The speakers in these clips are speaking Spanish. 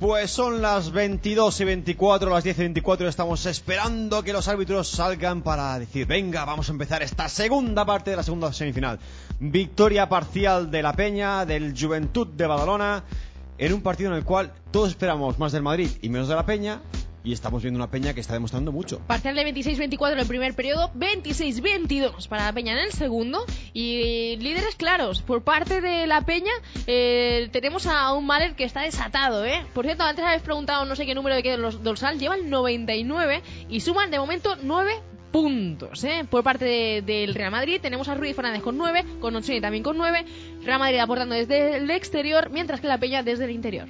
Pues son las 22 y 24, las 10 y 24. Estamos esperando que los árbitros salgan para decir: Venga, vamos a empezar esta segunda parte de la segunda semifinal. Victoria parcial de la Peña, del Juventud de Badalona, en un partido en el cual todos esperamos más del Madrid y menos de la Peña. Y estamos viendo una Peña que está demostrando mucho. Parcial de 26-24 en el primer periodo, 26-22 para la Peña en el segundo. Y líderes claros. Por parte de la Peña eh, tenemos a un Mahler que está desatado. ¿eh? Por cierto, antes habéis preguntado no sé qué número de qué dorsal. Llevan 99 y suman de momento 9 puntos. ¿eh? Por parte de- del Real Madrid tenemos a Ruiz Fernández con 9, con Ochoni también con 9. Real Madrid aportando desde el exterior, mientras que la Peña desde el interior.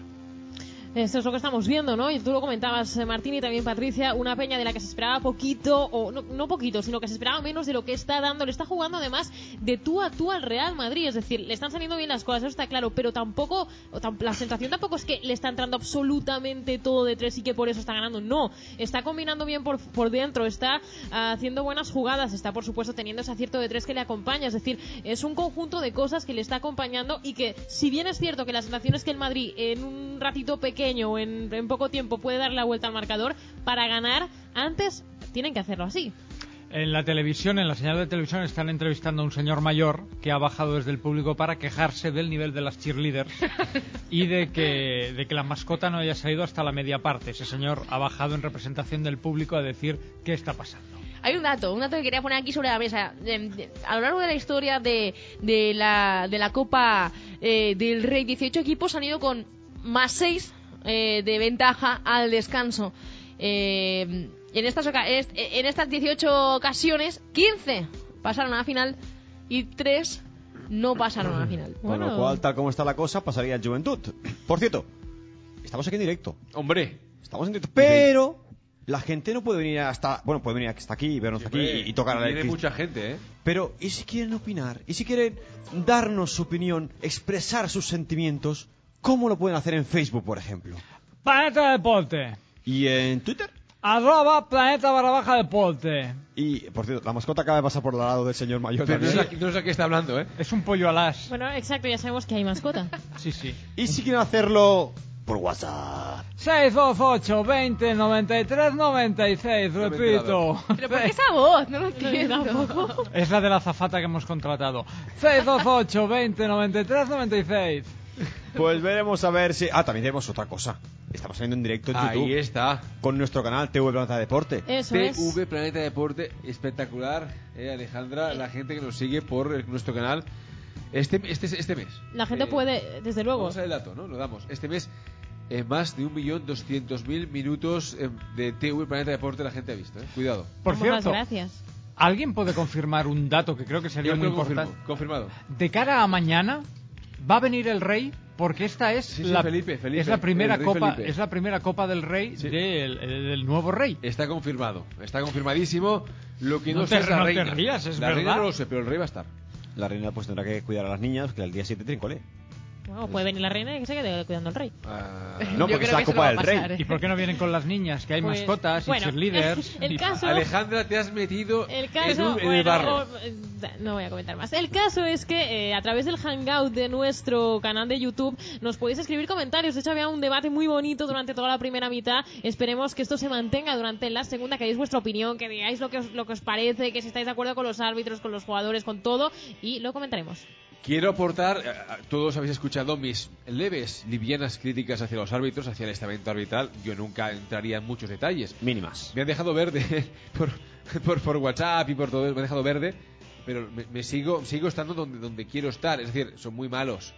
Esto es lo que estamos viendo, ¿no? Y tú lo comentabas, eh, Martín, y también Patricia, una peña de la que se esperaba poquito, o no, poquito, sino que se esperaba menos de lo que está dando. Le está jugando además de tú a tú al Real Madrid, es decir, le están saliendo bien las cosas, eso está claro, pero tampoco, o la sensación tampoco es que le está entrando absolutamente todo de tres y que por eso está ganando. No, está combinando bien por, por dentro, está ah, haciendo buenas jugadas, está por supuesto teniendo ese acierto de tres que le acompaña, es decir, es un conjunto de cosas que le está acompañando y que, si bien es cierto que la sensación es que el Madrid en un ratito pequeño o en, en poco tiempo puede dar la vuelta al marcador, para ganar antes tienen que hacerlo así. En la televisión, en la señal de televisión, están entrevistando a un señor mayor que ha bajado desde el público para quejarse del nivel de las cheerleaders y de que, de que la mascota no haya salido hasta la media parte. Ese señor ha bajado en representación del público a decir qué está pasando. Hay un dato, un dato que quería poner aquí sobre la mesa. A lo largo de la historia de, de, la, de la Copa eh, del Rey, 18 equipos han ido con más 6 de ventaja al descanso. Eh, en, estas, est- en estas 18 ocasiones, 15 pasaron a la final y 3 no pasaron a la final. Con lo cual, tal como está la cosa, pasaría el Juventud. Por cierto, estamos aquí en directo. Hombre, Estamos en directo. Pero la gente no puede venir hasta. Bueno, puede venir hasta aquí, vernos aquí hombre, y, y tocar a la Viene mucha gente, ¿eh? Pero, ¿y si quieren opinar? ¿Y si quieren darnos su opinión, expresar sus sentimientos? ¿Cómo lo pueden hacer en Facebook, por ejemplo? Planeta Deporte. ¿Y en Twitter? Arroba Planeta barra baja Deporte. Y, por cierto, la mascota acaba de pasar por el lado del señor mayor. Pero no es, también. aquí, no es aquí está hablando, ¿eh? Es un pollo alas. Bueno, exacto, ya sabemos que hay mascota. Sí, sí. ¿Y si quieren hacerlo por WhatsApp? 628 20 93 96, No me he repito. ¿Pero por qué esa voz? No lo entiendo. Es la de la zafata que hemos contratado. 628 20 93 96. Pues veremos a ver si. Ah, también tenemos otra cosa. Estamos saliendo en directo en Ahí YouTube está. con nuestro canal TV Planeta Deporte. Eso es. TV Planeta Deporte, espectacular, eh, Alejandra, la gente que nos sigue por nuestro canal este, este, este mes. La gente Eh, puede, desde luego. Vamos a ver el dato, ¿no? Lo damos. Este mes, eh, más de 1.200.000 minutos eh, de TV Planeta Deporte la gente ha visto, ¿eh? Cuidado. Por Muchas cierto, gracias. ¿alguien puede confirmar un dato que creo que sería Yo muy importante? confirmo, confirmado. De cara a mañana, va a venir el rey porque esta es Sí, sí, la Felipe, Felipe, es la primera copa Felipe. es la primera copa del rey Sí. del, del nuevo rey. Está confirmado, está confirmadísimo. Lo que no, No sé te- es la no te reina. rías, es la reina verdad. no lo sé, pero el rey va a estar. La reina pues tendrá que cuidar a las niñas que el día 7 tienen cole. Bueno, puede venir la reina y que se quede cuidando al rey. Ah, No, porque es la Copa del Rey. ¿eh? ¿Y por qué no vienen con las niñas? Que hay Pues, mascotas bueno, y cheerleaders. el y- caso- Alejandra, te has metido El en, un- en el barro. eh, no voy a comentar más. El caso es que eh, a través del hangout de nuestro canal de YouTube nos podéis escribir comentarios. De hecho, había un debate muy bonito durante toda la primera mitad. Esperemos que esto se mantenga durante la segunda, que deis vuestra opinión, que digáis lo que os, lo que os parece, que si estáis de acuerdo con los árbitros, con los jugadores, con todo, y lo comentaremos. Quiero aportar, eh, a- todos habéis escuchado mis leves, livianas críticas hacia los árbitros, hacia el estamento arbitral. Yo nunca entraría en muchos detalles. Mínimas. Me han dejado verde por, por, por WhatsApp y por todo, me han dejado verde, pero me, me sigo, sigo estando donde, donde quiero estar. Es decir, son muy malos.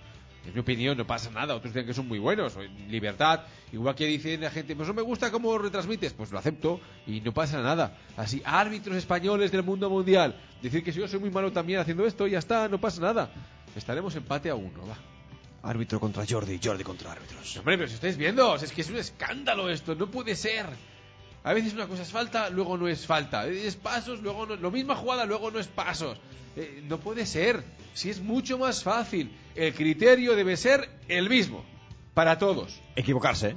Es mi opinión, no pasa nada. Otros dicen que son muy buenos. Libertad. Igual que dicen la gente, pues no me gusta cómo retransmites. Pues lo acepto y no pasa nada. Así, árbitros españoles del mundo mundial. Decir que si yo soy muy malo también haciendo esto, ya está, no pasa nada. Estaremos empate a uno, va. Árbitro contra Jordi, Jordi contra árbitros. Hombre, pero si estáis viendo, es que es un escándalo esto, no puede ser. A veces una cosa es falta, luego no es falta. Es pasos, luego no. Lo misma jugada, luego no es pasos. Eh, no puede ser. Si es mucho más fácil. El criterio debe ser el mismo. Para todos. Equivocarse.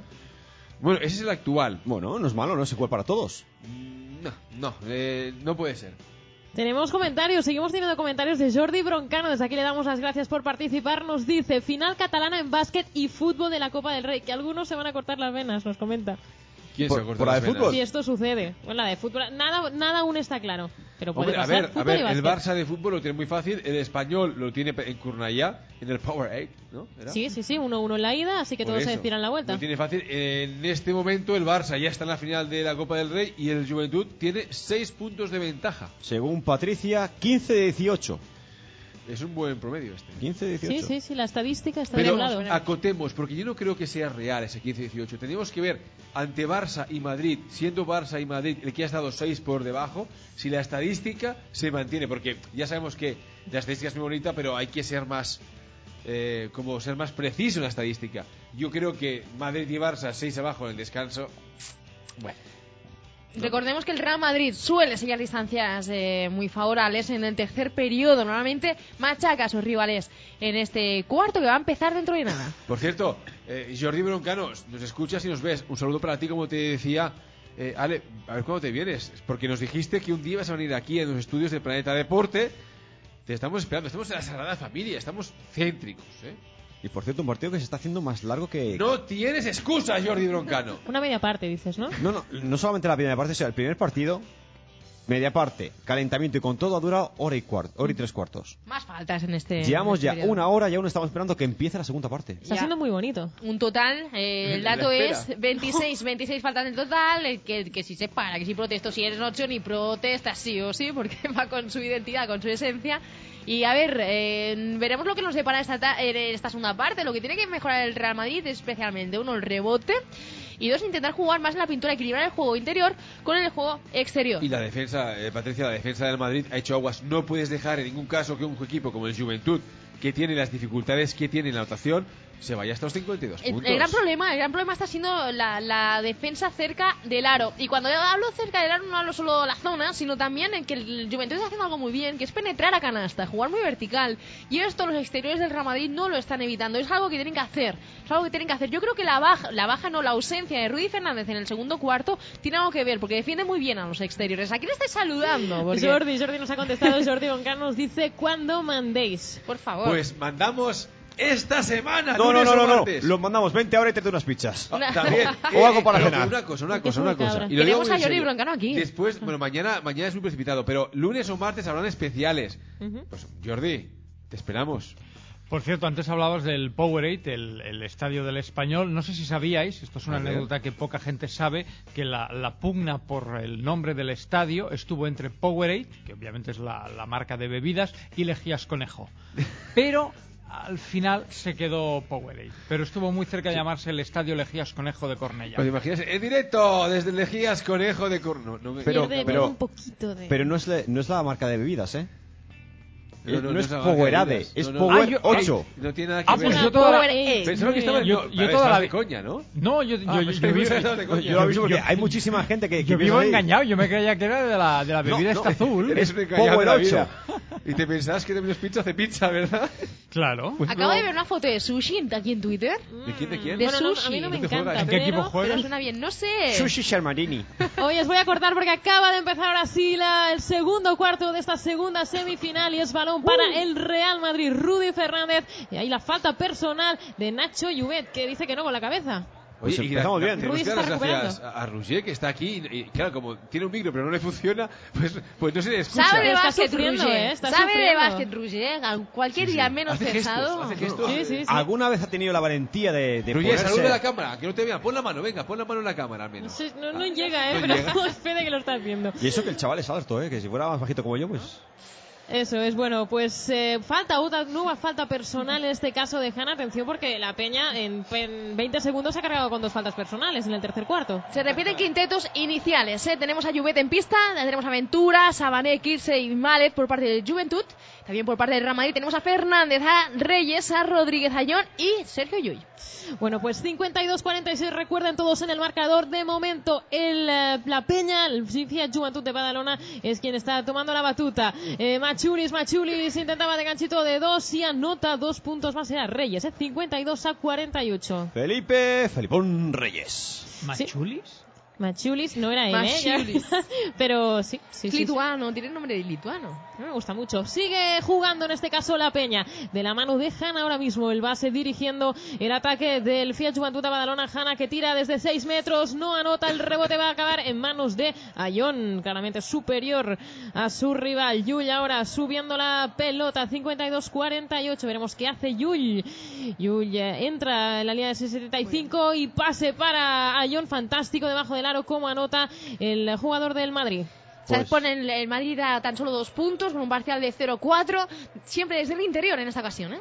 Bueno, ese es el actual. Bueno, no es malo, no es igual para todos. No, no, eh, no puede ser. Tenemos comentarios, seguimos teniendo comentarios de Jordi Broncano. Desde aquí le damos las gracias por participar. Nos dice, final catalana en básquet y fútbol de la Copa del Rey. Que algunos se van a cortar las venas, nos comenta. ¿Quién Por- se la de venas? fútbol. Si esto sucede. Bueno, la de fútbol, nada, nada aún está claro. Pero puede Hombre, a ver, a ver, el. Barça de fútbol lo tiene muy fácil, el español lo tiene en Curnayá, en el Power 8, ¿no? ¿Era? Sí, sí, sí, 1-1 en la ida, así que Por todos se decidan la vuelta. Lo tiene fácil. En este momento el Barça ya está en la final de la Copa del Rey y el Juventud tiene 6 puntos de ventaja. Según Patricia, 15 de 18. Es un buen promedio este. 15 de 18. Sí, sí, sí, la estadística está de Pero un lado. acotemos, porque yo no creo que sea real ese 15-18. Tenemos que ver ante Barça y Madrid, siendo Barça y Madrid el que ha estado 6 por debajo, si la estadística se mantiene. Porque ya sabemos que la estadística es muy bonita, pero hay que ser más, eh, como ser más preciso en la estadística. Yo creo que Madrid y Barça 6 abajo en el descanso. Bueno. Recordemos que el Real Madrid suele sellar distancias eh, muy favorables en el tercer periodo. Normalmente machaca a sus rivales en este cuarto que va a empezar dentro de nada. Por cierto, eh, Jordi Broncano, nos escuchas y nos ves. Un saludo para ti, como te decía. Eh, Ale, a ver cuándo te vienes. Porque nos dijiste que un día vas a venir aquí en los estudios de Planeta Deporte. Te estamos esperando. Estamos en la Sagrada Familia. Estamos céntricos. ¿eh? Y por cierto, un partido que se está haciendo más largo que. No tienes excusa, Jordi Broncano. Una media parte, dices, ¿no? No, no, no solamente la primera parte, o sea, el primer partido, media parte, calentamiento y con todo ha durado hora y cuarto, hora y tres cuartos. Más faltas en este. Llevamos en este ya periodo. una hora y aún estamos esperando que empiece la segunda parte. Está Ya. siendo muy bonito. Un total, eh, el dato es 26, 26 faltas en total, el que, que si se para, que si protesto, si eres ocho, ni protestas sí o sí, porque va con su identidad, con su esencia. Y a ver, eh, veremos lo que nos depara esta, ta- esta segunda parte. Lo que tiene que mejorar el Real Madrid es especialmente, uno, el rebote, y dos, intentar jugar más en la pintura, equilibrar el juego interior con el juego exterior. Y la defensa, eh, Patricia, la defensa del Madrid ha hecho aguas. No puedes dejar en ningún caso que un equipo como el Juventud, que tiene las dificultades que tiene en la anotación, se vaya hasta los 52 El, puntos. el gran problema, el gran problema está siendo la, la defensa cerca del aro. Y cuando hablo cerca del aro no hablo solo de la zona, sino también en que el Juventud está haciendo algo muy bien, que es penetrar a canasta, jugar muy vertical. Y esto los exteriores del Real Madrid no lo están evitando. Es algo que tienen que hacer. Es algo que tienen que hacer. Yo creo que la baja, la baja no, la ausencia de Rudy Fernández en el segundo cuarto tiene algo que ver, porque defiende muy bien a los exteriores. ¿A quién estáis saludando? Porque- Jordi, Jordi nos ha contestado. Jordi Broncano nos dice, ¿cuándo mandéis? Por favor. Pues mandamos esta semana. No, no, lunes no, o no, no. martes. Los mandamos 20 ahora y te unas pizzas. Ah, También. O algo para pero cenar. Una cosa, una cosa, una cosa. Y lo digo a serio. Broncano aquí. Después, bueno, mañana, mañana es muy precipitado, pero lunes o martes habrán especiales. Pues, Jordi, te esperamos. Por cierto, antes hablabas del Powerade, el, el estadio del español. No sé si sabíais, esto es una anécdota que poca gente sabe, que la, la pugna por el nombre del estadio estuvo entre Powerade, que obviamente es la, la marca de bebidas, y Lejías Conejo. Pero al final se quedó Powerade. Pero estuvo muy cerca de llamarse el estadio Lejías Conejo de Cornellá. Pues imaginas, en directo, desde Lejías Conejo de Corno. No, me- Pero- pero- pierde un poquito de... Pero no es, la, no es la marca de bebidas, ¿eh? No, No, no, es no es Powerade, de es. No, no. Power Ah, yo- 8. No tiene nada que Ah, ver. pues yo toda la-. Pensaba que estaba Yo- no, yo toda la de coña, ¿no? No, yo, yo, Ah, yo- pues yo yo de lo aviso porque yo- hay muchísima gente que, que yo vivo ahí, engañado, yo me creía que era de la, de la bebida No, esta no, azul. Eres un engañado Power de la 8. vida. Y te pensabas que Domino's Pizza hace pizza, ¿verdad? Claro. Acabo de ver una foto de sushi aquí en Twitter. ¿De quién, de quién? De Bueno, no, a sushi. mí no me ¿Dónde encanta, juegas? ¿En qué equipo juegas? Pero suena bien, no sé. Sushi Sharmarini. Hoy os voy a cortar porque acaba de empezar ahora sí la- el segundo cuarto de esta segunda semifinal y es balón para el Real Madrid. Rudy Fernández y ahí la falta personal de Nacho Lluvet que dice que no con la cabeza. Pues y empezamos la- bien. Tenemos Ruiz que dar las está gracias a, a Roger, que está aquí. Y, y, claro, como tiene un micro pero no le funciona, pues, pues no se le escucha. Sabe de básquet, Ruger. ¿eh? Está Sabe de básquet. A Cualquier Sí, sí. día menos Hace gestos, pensado. hace gestos. Sí, sí, sí. ¿Alguna vez ha tenido la valentía de, de Roger, ponerse... saluda a la cámara, que no te vea. Pon la mano, venga, pon la mano en la cámara al No, menos. sé, no- no llega, ¿eh? No pero llega. espera que lo estás viendo. Y eso que el chaval es alto, ¿eh? Que si fuera más bajito como yo, pues... Eso es, bueno, pues eh, falta otra nueva falta personal en este caso de Hanna. Atención porque la Peña en, en 20 segundos se ha cargado con dos faltas personales en el tercer cuarto. Se repiten quintetos iniciales. ¿eh? Tenemos a Juvet en pista, tenemos a Ventura, Sabané, Kirse y Malet por parte de Juventud. También por parte del Real Madrid tenemos a Fernández, a Reyes, a Rodríguez Ayón y Sergio Llull. Bueno, pues 52-46, recuerden todos en el marcador. De momento, el, eh, la Peña, el Fiat Juventud de Badalona, es quien está tomando la batuta. Eh, Machulis, Machulis intentaba de ganchito de dos y anota dos puntos más. Era Reyes, eh, 52 a 48. Felipe, Felipón Reyes. ¿Machulis? Machulis, no era él, ¿eh? Pero sí, sí, sí, sí. lituano, tiene nombre de lituano. Me gusta mucho. Sigue jugando en este caso la Peña. De la mano de Hanna ahora mismo. El base dirigiendo el ataque del Fiat Juventud de Badalona. Hanna que tira desde 6 metros. No anota. El rebote va a acabar en manos de Ayón. Claramente superior a su rival. Yul ahora subiendo la pelota. 52-48. Veremos qué hace Yul. Yul eh, entra en la línea de 75 y pase para Ayón. Fantástico debajo del aro. Como anota el jugador del Madrid. Se Pues- pone el el Madrid a tan solo dos puntos con un parcial de 0-4, siempre desde el interior en esta ocasión. ¿eh?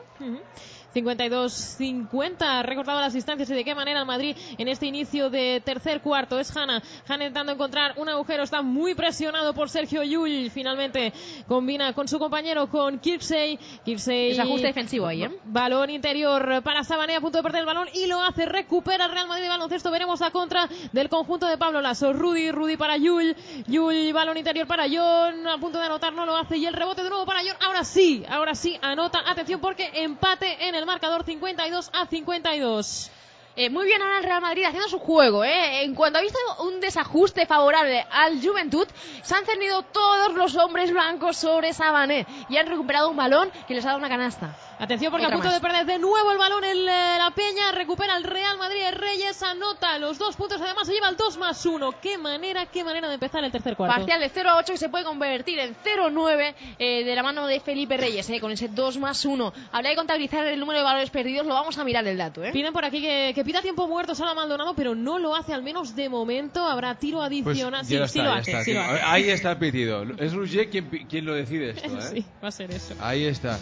52-50, ha recortado las distancias y de qué manera el Madrid en este inicio de tercer cuarto. Es Hanna, Hanna intentando encontrar un agujero, está muy presionado por Sergio Yul. Finalmente combina con su compañero, con Kirksey. Kirksey. Ese ajuste defensivo ahí, ¿eh? Balón interior para Sabané a punto de perder el balón y lo hace, recupera el Real Madrid de baloncesto. Veremos la contra del conjunto de Pablo Lasso. Rudy, Rudy para Yul. Yul, balón interior para John, a punto de anotar, no lo hace. Y el rebote de nuevo para John. Ahora sí, ahora sí, anota. Atención porque empate en el marcador 52 a 52. Eh, muy bien ahora el Real Madrid haciendo su juego. ¿eh? En cuanto ha visto un desajuste favorable al Juventud, se han cernido todos los hombres blancos sobre Sabané y han recuperado un balón que les ha dado una canasta. Atención porque Otra a punto más. de perder de nuevo el balón el, eh, la Peña, recupera el Real Madrid, Reyes anota los dos puntos, además se lleva el 2 más 1. Qué manera, qué manera de empezar el tercer cuarto. Parcial de 0-8 que se puede convertir en 0-9 eh, de la mano de Felipe Reyes, eh, con ese 2 más 1. Habría de contabilizar el número de valores perdidos, lo vamos a mirar el dato. ¿eh? Piden por aquí que, que pida tiempo muerto Sala Maldonado, pero no lo hace, al menos de momento. Habrá tiro Pues adicional. ya sí, está, sí lo ya hace, está. sí lo A hace. ver, Ahí está el pitido. Es Rouget quien, quien lo decide esto, ¿eh? Sí, va a ser eso. Ahí está.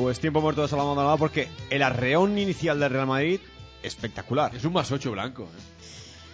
Pues tiempo muerto de Salomón Maldonado porque el arreón inicial del Real Madrid, espectacular. Es un más 8 blanco. ¿eh?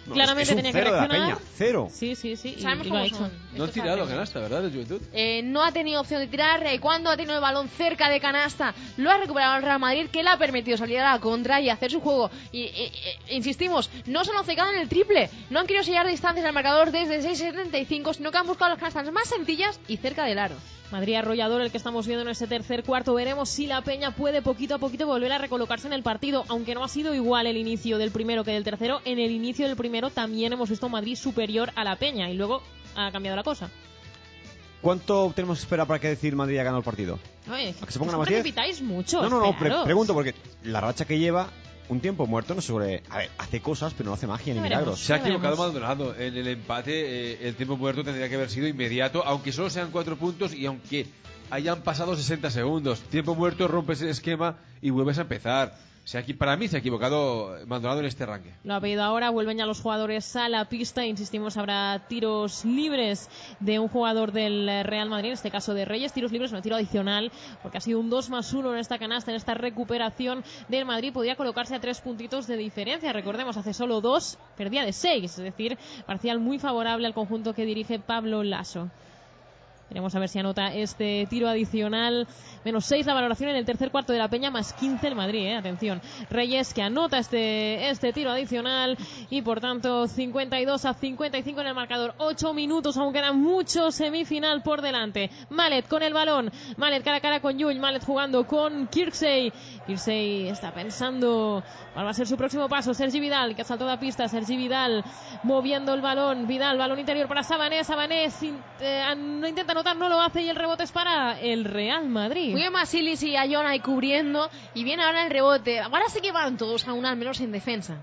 No, Claramente es, es un tenía que cero de la reaccionar. Peña, cero. Sí, sí, sí. y- Sabemos y lo ha cómo hecho. son. No han estos tirado canasta, ¿verdad? El Juventud. Eh, no ha tenido opción de tirar. eh, cuando ha tenido el balón cerca de canasta, lo ha recuperado el Real Madrid, que le ha permitido salir a la contra y hacer su juego. Y eh, eh, insistimos, no se han obcecado en el triple. No han querido sellar distancias al marcador desde 6.75, sino que han buscado las canastas más sencillas y cerca del aro. Madrid arrollador el que estamos viendo en ese tercer cuarto. Veremos si la Peña puede poquito a poquito volver a recolocarse en el partido, aunque no ha sido igual el inicio del primero que del tercero. En el inicio del primero también hemos visto Madrid superior a la Peña y luego ha cambiado la cosa. ¿Cuánto tenemos que esperar para que decir Madrid ha ganado el partido? Oye, ¿A que se pongan a más mucho. no, no, no, pre- pregunto porque la racha que lleva un tiempo muerto no sobre... A ver, hace cosas, pero no hace magia ni veremos. milagros. Se ha equivocado. Maldonado. En el empate, eh, el tiempo muerto tendría que haber sido inmediato, aunque solo sean cuatro puntos y aunque hayan pasado 60 segundos. Tiempo muerto, rompes el esquema y vuelves a empezar. Sea, aquí, para mí se ha equivocado Maldonado en este arranque. Lo ha pedido ahora, vuelven ya los jugadores a la pista. Insistimos, habrá tiros libres de un jugador del Real Madrid, en este caso de Reyes. Tiros libres, no tiro adicional, porque ha sido un 2 más 1 en esta canasta, en esta recuperación del Madrid. Podía colocarse a tres puntitos de diferencia. Recordemos, hace solo dos, perdía de seis. Es decir, parcial muy favorable al conjunto que dirige Pablo Lasso. Veremos a ver si anota este tiro adicional. Menos 6 la valoración en el tercer cuarto de la Peña, más 15 el Madrid, eh. atención. Reyes que anota este, este tiro adicional y por tanto 52 a 55 en el marcador. 8 minutos, aún queda mucho semifinal por delante. Malet con el balón. Malet cara a cara con Yul. Malet jugando con Kirksey. Kirksey está pensando cuál va a ser su próximo paso. Sergi Vidal que saltado la pista. Sergi Vidal moviendo el balón. Vidal, balón interior para Sabané. Sabané eh, no intenta anotar, no lo hace y el rebote es para el Real Madrid. Muy bien Masilis y Ayona ahí cubriendo. Y viene ahora el rebote. Ahora sí que van todos a una, al menos en defensa.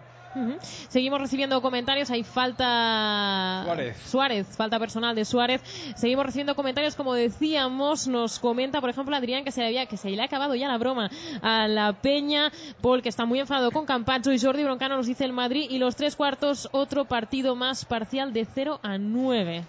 Seguimos recibiendo comentarios. Hay falta. Suárez. Suárez, falta personal de Suárez. Seguimos recibiendo comentarios, como decíamos. Nos comenta, por ejemplo, Adrián que se, le había, que se le ha acabado ya la broma a la Peña. Paul, que está muy enfadado con Campacho. Y Jordi Broncano nos dice el Madrid. Y los tres cuartos, otro partido más parcial de 0 a 9.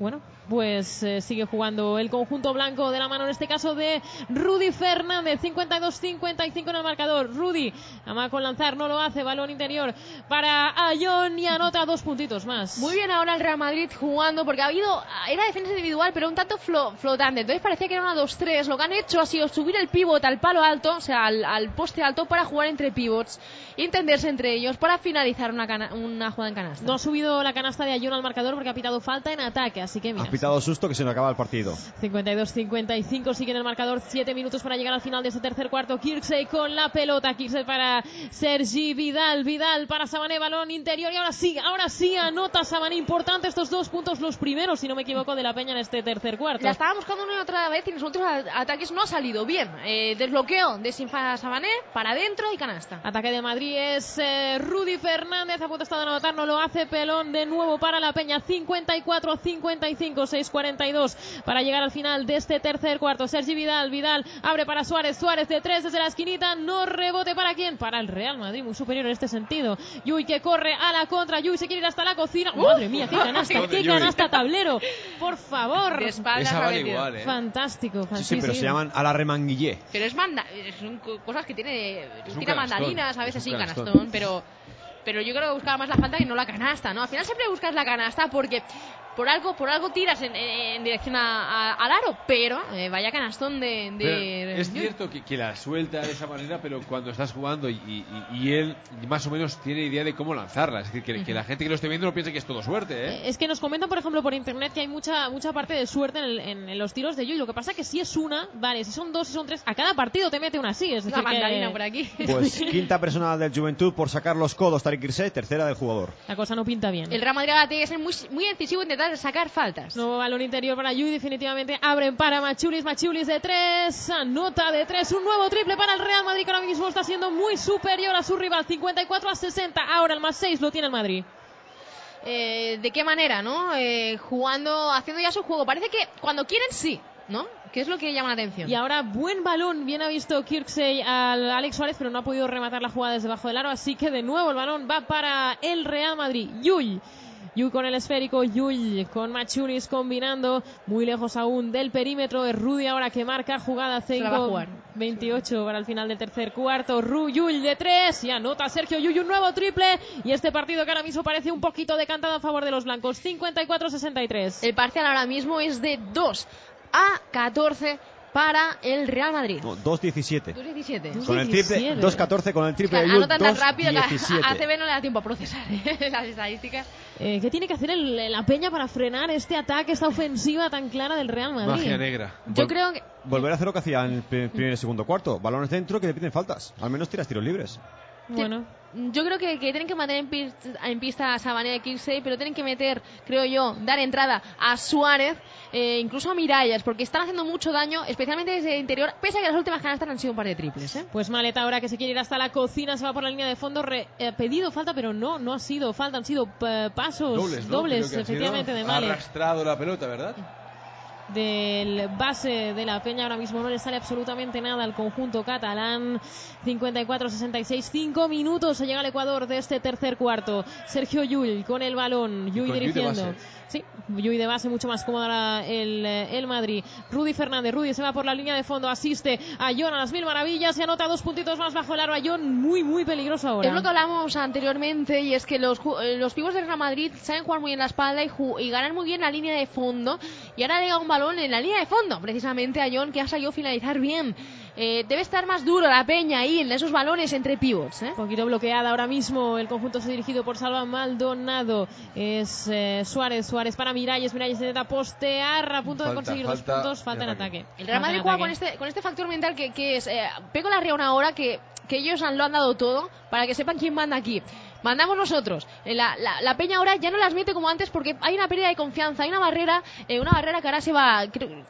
Bueno, pues eh, sigue jugando el conjunto blanco de la mano, en este caso de Rudy Fernández, 52-55 en el marcador. Rudy, ama con lanzar, no lo hace, balón interior para Ayón y anota dos puntitos más. Muy bien ahora el Real Madrid jugando porque ha habido, era defensa individual pero un tanto flo- flotante, entonces parecía que era una 2-3, lo que han hecho ha sido subir el pivot al palo alto, o sea, al, al poste alto para jugar entre pivots y entenderse entre ellos para finalizar una, cana- una jugada en canasta. No ha subido la canasta de Ayón al marcador porque ha pitado falta en ataque, así que mira. Has pitado susto que se nos acaba el partido. 52-55 sigue en el marcador, 7 minutos para llegar al final de ese tercer cuarto. Kirksey con la pelota, Kirksey para Sergi Vidal, Vidal para Sabané, balón interior y ahora sí, ahora sí anota Sabané, importante estos dos puntos, los primeros, si no me equivoco, de la Peña en este tercer cuarto. La estaba buscando una y otra vez y en los últimos a- ataques no ha salido bien. Eh, desbloqueo de Sinfa Sabané para adentro y canasta. Ataque de Madrid es eh, Rudy Fernández, a punto está de anotar, no lo hace Pelón de nuevo para la Peña, 54-55, 6-42 para llegar al final de este tercer cuarto. Sergi Vidal, Vidal abre para Suárez, Suárez de tres desde la esquinita, no rebote para quién, para el Real Madrid, muy superior en este sentido. Yuy que corre a la contra, Yuy se quiere ir hasta la cocina, madre mía, qué canasta, ¿Dónde, qué canasta tablero, por favor. De espaldas vale igual, ¿eh? Fantástico, Sí, sí, fantástico. pero se llaman a la remanguillé. Pero es manda son co- cosas que tiene tira mandarinas a es veces sin canastón. canastón, pero pero yo creo que buscaba más la falta que no la canasta, ¿no? Al final siempre buscas la canasta porque por algo por algo tiras en, en dirección a- a- al aro, pero eh, vaya canastón de, es cierto que, que la suelta de esa manera, pero cuando estás jugando y, y- y él más o menos tiene idea de cómo lanzarla. Es decir, que, que la gente que lo esté viendo no piense que es todo suerte, ¿eh? Eh, Es que nos comentan, por ejemplo, por internet que hay mucha mucha parte de suerte en, el- en- en los tiros de Yuy. Lo que pasa que si es una, vale, si son dos, si son tres, a cada partido te mete una así. Es una decir, que mandarina por aquí. Pues quinta persona del Juventud por sacar los codos, Tariq Irsay, tercera del jugador. la cosa no pinta bien. El Real Madrid tiene que ser muy, muy incisivo e intentar sacar faltas. Nuevo balón interior para Yuy, definitivamente abren para Machulis, Machulis de tres, anota de tres, un nuevo triple para el Real Madrid que ahora mismo está siendo muy superior a su rival, 54 a 60, ahora el más 6 lo tiene el Madrid. Eh, ¿De qué manera, no? Eh, jugando, haciendo ya su juego. Parece que cuando quieren sí, ¿no? Que es lo que llama la atención. Y ahora buen balón, bien ha visto Kirksey al Alex Suárez, pero no ha podido rematar la jugada desde debajo del aro, así que de nuevo el balón va para el Real Madrid. Yuy. Yuy con el esférico, Yuy con Machulis combinando, muy lejos aún del perímetro. Es Rudy ahora que marca jugada Se la va a 5 jugar. 28 para el final del tercer cuarto. Ru Yuy de 3 y anota Sergio Yuy un nuevo triple. Y este partido que ahora mismo parece un poquito decantado a favor de los blancos, 54-63. El parcial ahora mismo es de 2 a 14 para el Real Madrid. No, 2-17. 2-17. Con el triple, 17. 2-14 con el triple tan rápido que a 2-17. ACB no le da tiempo a procesar ¿eh? las estadísticas. Eh, ¿Qué tiene que hacer el- la Peña para frenar este ataque, esta ofensiva tan clara del Real Madrid? Magia negra. Yo creo que Volver a hacer lo que hacía en el pri- primer y segundo cuarto. Balones dentro que te piden faltas. Al menos tiras tiros libres. Bueno, yo creo que, que tienen que mantener en pista, en pista a Sabané y Kirsey, pero tienen que meter, creo yo, dar entrada a Suárez, eh, incluso a Mirallas, porque están haciendo mucho daño, especialmente desde el interior, pese a que las últimas canastas han sido un par de triples. ¿eh? pues Maleta ahora que se quiere ir hasta la cocina, se va por la línea de fondo, re- eh, pedido falta, pero no, no ha sido falta, han sido eh, pasos Dobles, ha efectivamente, de Ha Malet. arrastrado la pelota, ¿verdad? Del base de la Peña. Ahora mismo no le sale absolutamente nada al conjunto catalán. 54-66 5 minutos. Se llega al Ecuador de este tercer cuarto. Sergio Llull con el balón. Llull dirigiendo. Sí, Llull de base mucho más cómodo ahora el, el Madrid Rudy Fernández Rudy se va por la línea de fondo asiste a John a las mil maravillas y anota dos puntitos más bajo el aro a John muy muy peligroso ahora Es lo que hablamos anteriormente y es que los, eh, los pibos del Real Madrid saben jugar muy bien la espalda y, y ganan muy bien la línea de fondo. Y ahora llega un balón en la línea de fondo, precisamente a John, que ha sabido finalizar bien. Eh, debe estar más duro la peña ahí en esos balones entre pivots. ¿eh? Un poquito bloqueada ahora mismo. El conjunto es dirigido por Salva Maldonado. Es eh, Suárez, Suárez para Miralles. Miralles intenta postear a punto de conseguir falta dos puntos. Falta en ataque. ataque. El Real Madrid juega con este, con este factor mental que, que es, eh, pego la reunión ahora que, que ellos han, lo han dado todo para que sepan quién manda aquí. Mandamos nosotros. Eh, La, la, la peña ahora ya no las mete como antes porque hay una pérdida de confianza, hay una barrera, eh, una barrera que ahora se va creo-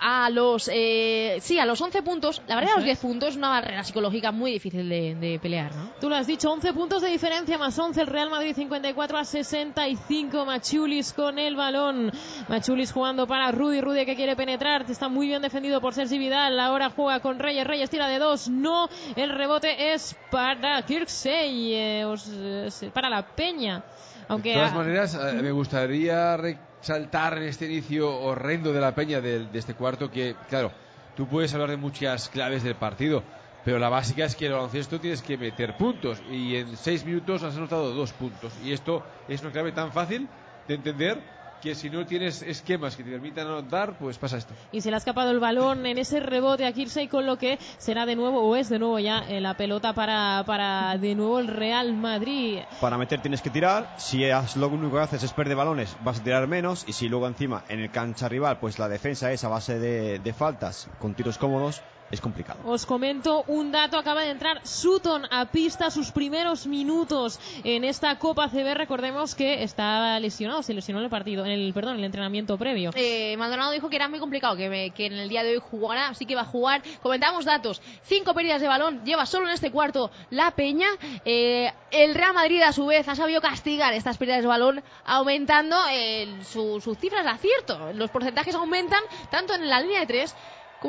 a los, eh, sí, a los 11 puntos. La barrera a los 10 puntos es una barrera psicológica muy difícil de, de pelear, ¿no? Tú lo has dicho, 11 puntos de diferencia más 11. El Real Madrid 54 a 65. Machulis con el balón. Machulis jugando para Rudy. Rudy que quiere penetrar. Está muy bien defendido por Sergi Vidal. Ahora juega con Reyes. Reyes tira de dos. No. El rebote es para Kirksey. eh, eh, para la Peña. Aunque de todas a- maneras, eh, me gustaría saltar en este inicio horrendo de la peña de, de este cuarto que, claro, tú puedes hablar de muchas claves del partido, pero la básica es que el baloncesto tienes que meter puntos y en seis minutos has anotado dos puntos. Y esto es una clave tan fácil de entender que si no tienes esquemas que te permitan anotar, pues pasa esto. Y se le ha escapado el balón en ese rebote a Kirsey, con lo que será de nuevo, o es de nuevo ya, eh, la pelota para, para de nuevo el Real Madrid. Para meter tienes que tirar. Si es lo único que haces es perder balones, vas a tirar menos. Y si luego encima en el cancha rival, pues la defensa es a base de, de faltas con tiros cómodos, es complicado. Os comento un dato, acaba de entrar Sutton a pista sus primeros minutos en esta Copa CB. Recordemos que estaba lesionado, se lesionó en el partido, en el perdón, en el entrenamiento previo. Eh, Maldonado dijo que era muy complicado, que, me- que en el día de hoy jugará, así que va a jugar. Comentamos datos: cinco pérdidas de balón, lleva solo en este cuarto la Peña. Eh, el Real Madrid, a su vez, ha sabido castigar estas pérdidas de balón, aumentando eh, su- sus cifras de acierto. Los porcentajes aumentan tanto en la línea de tres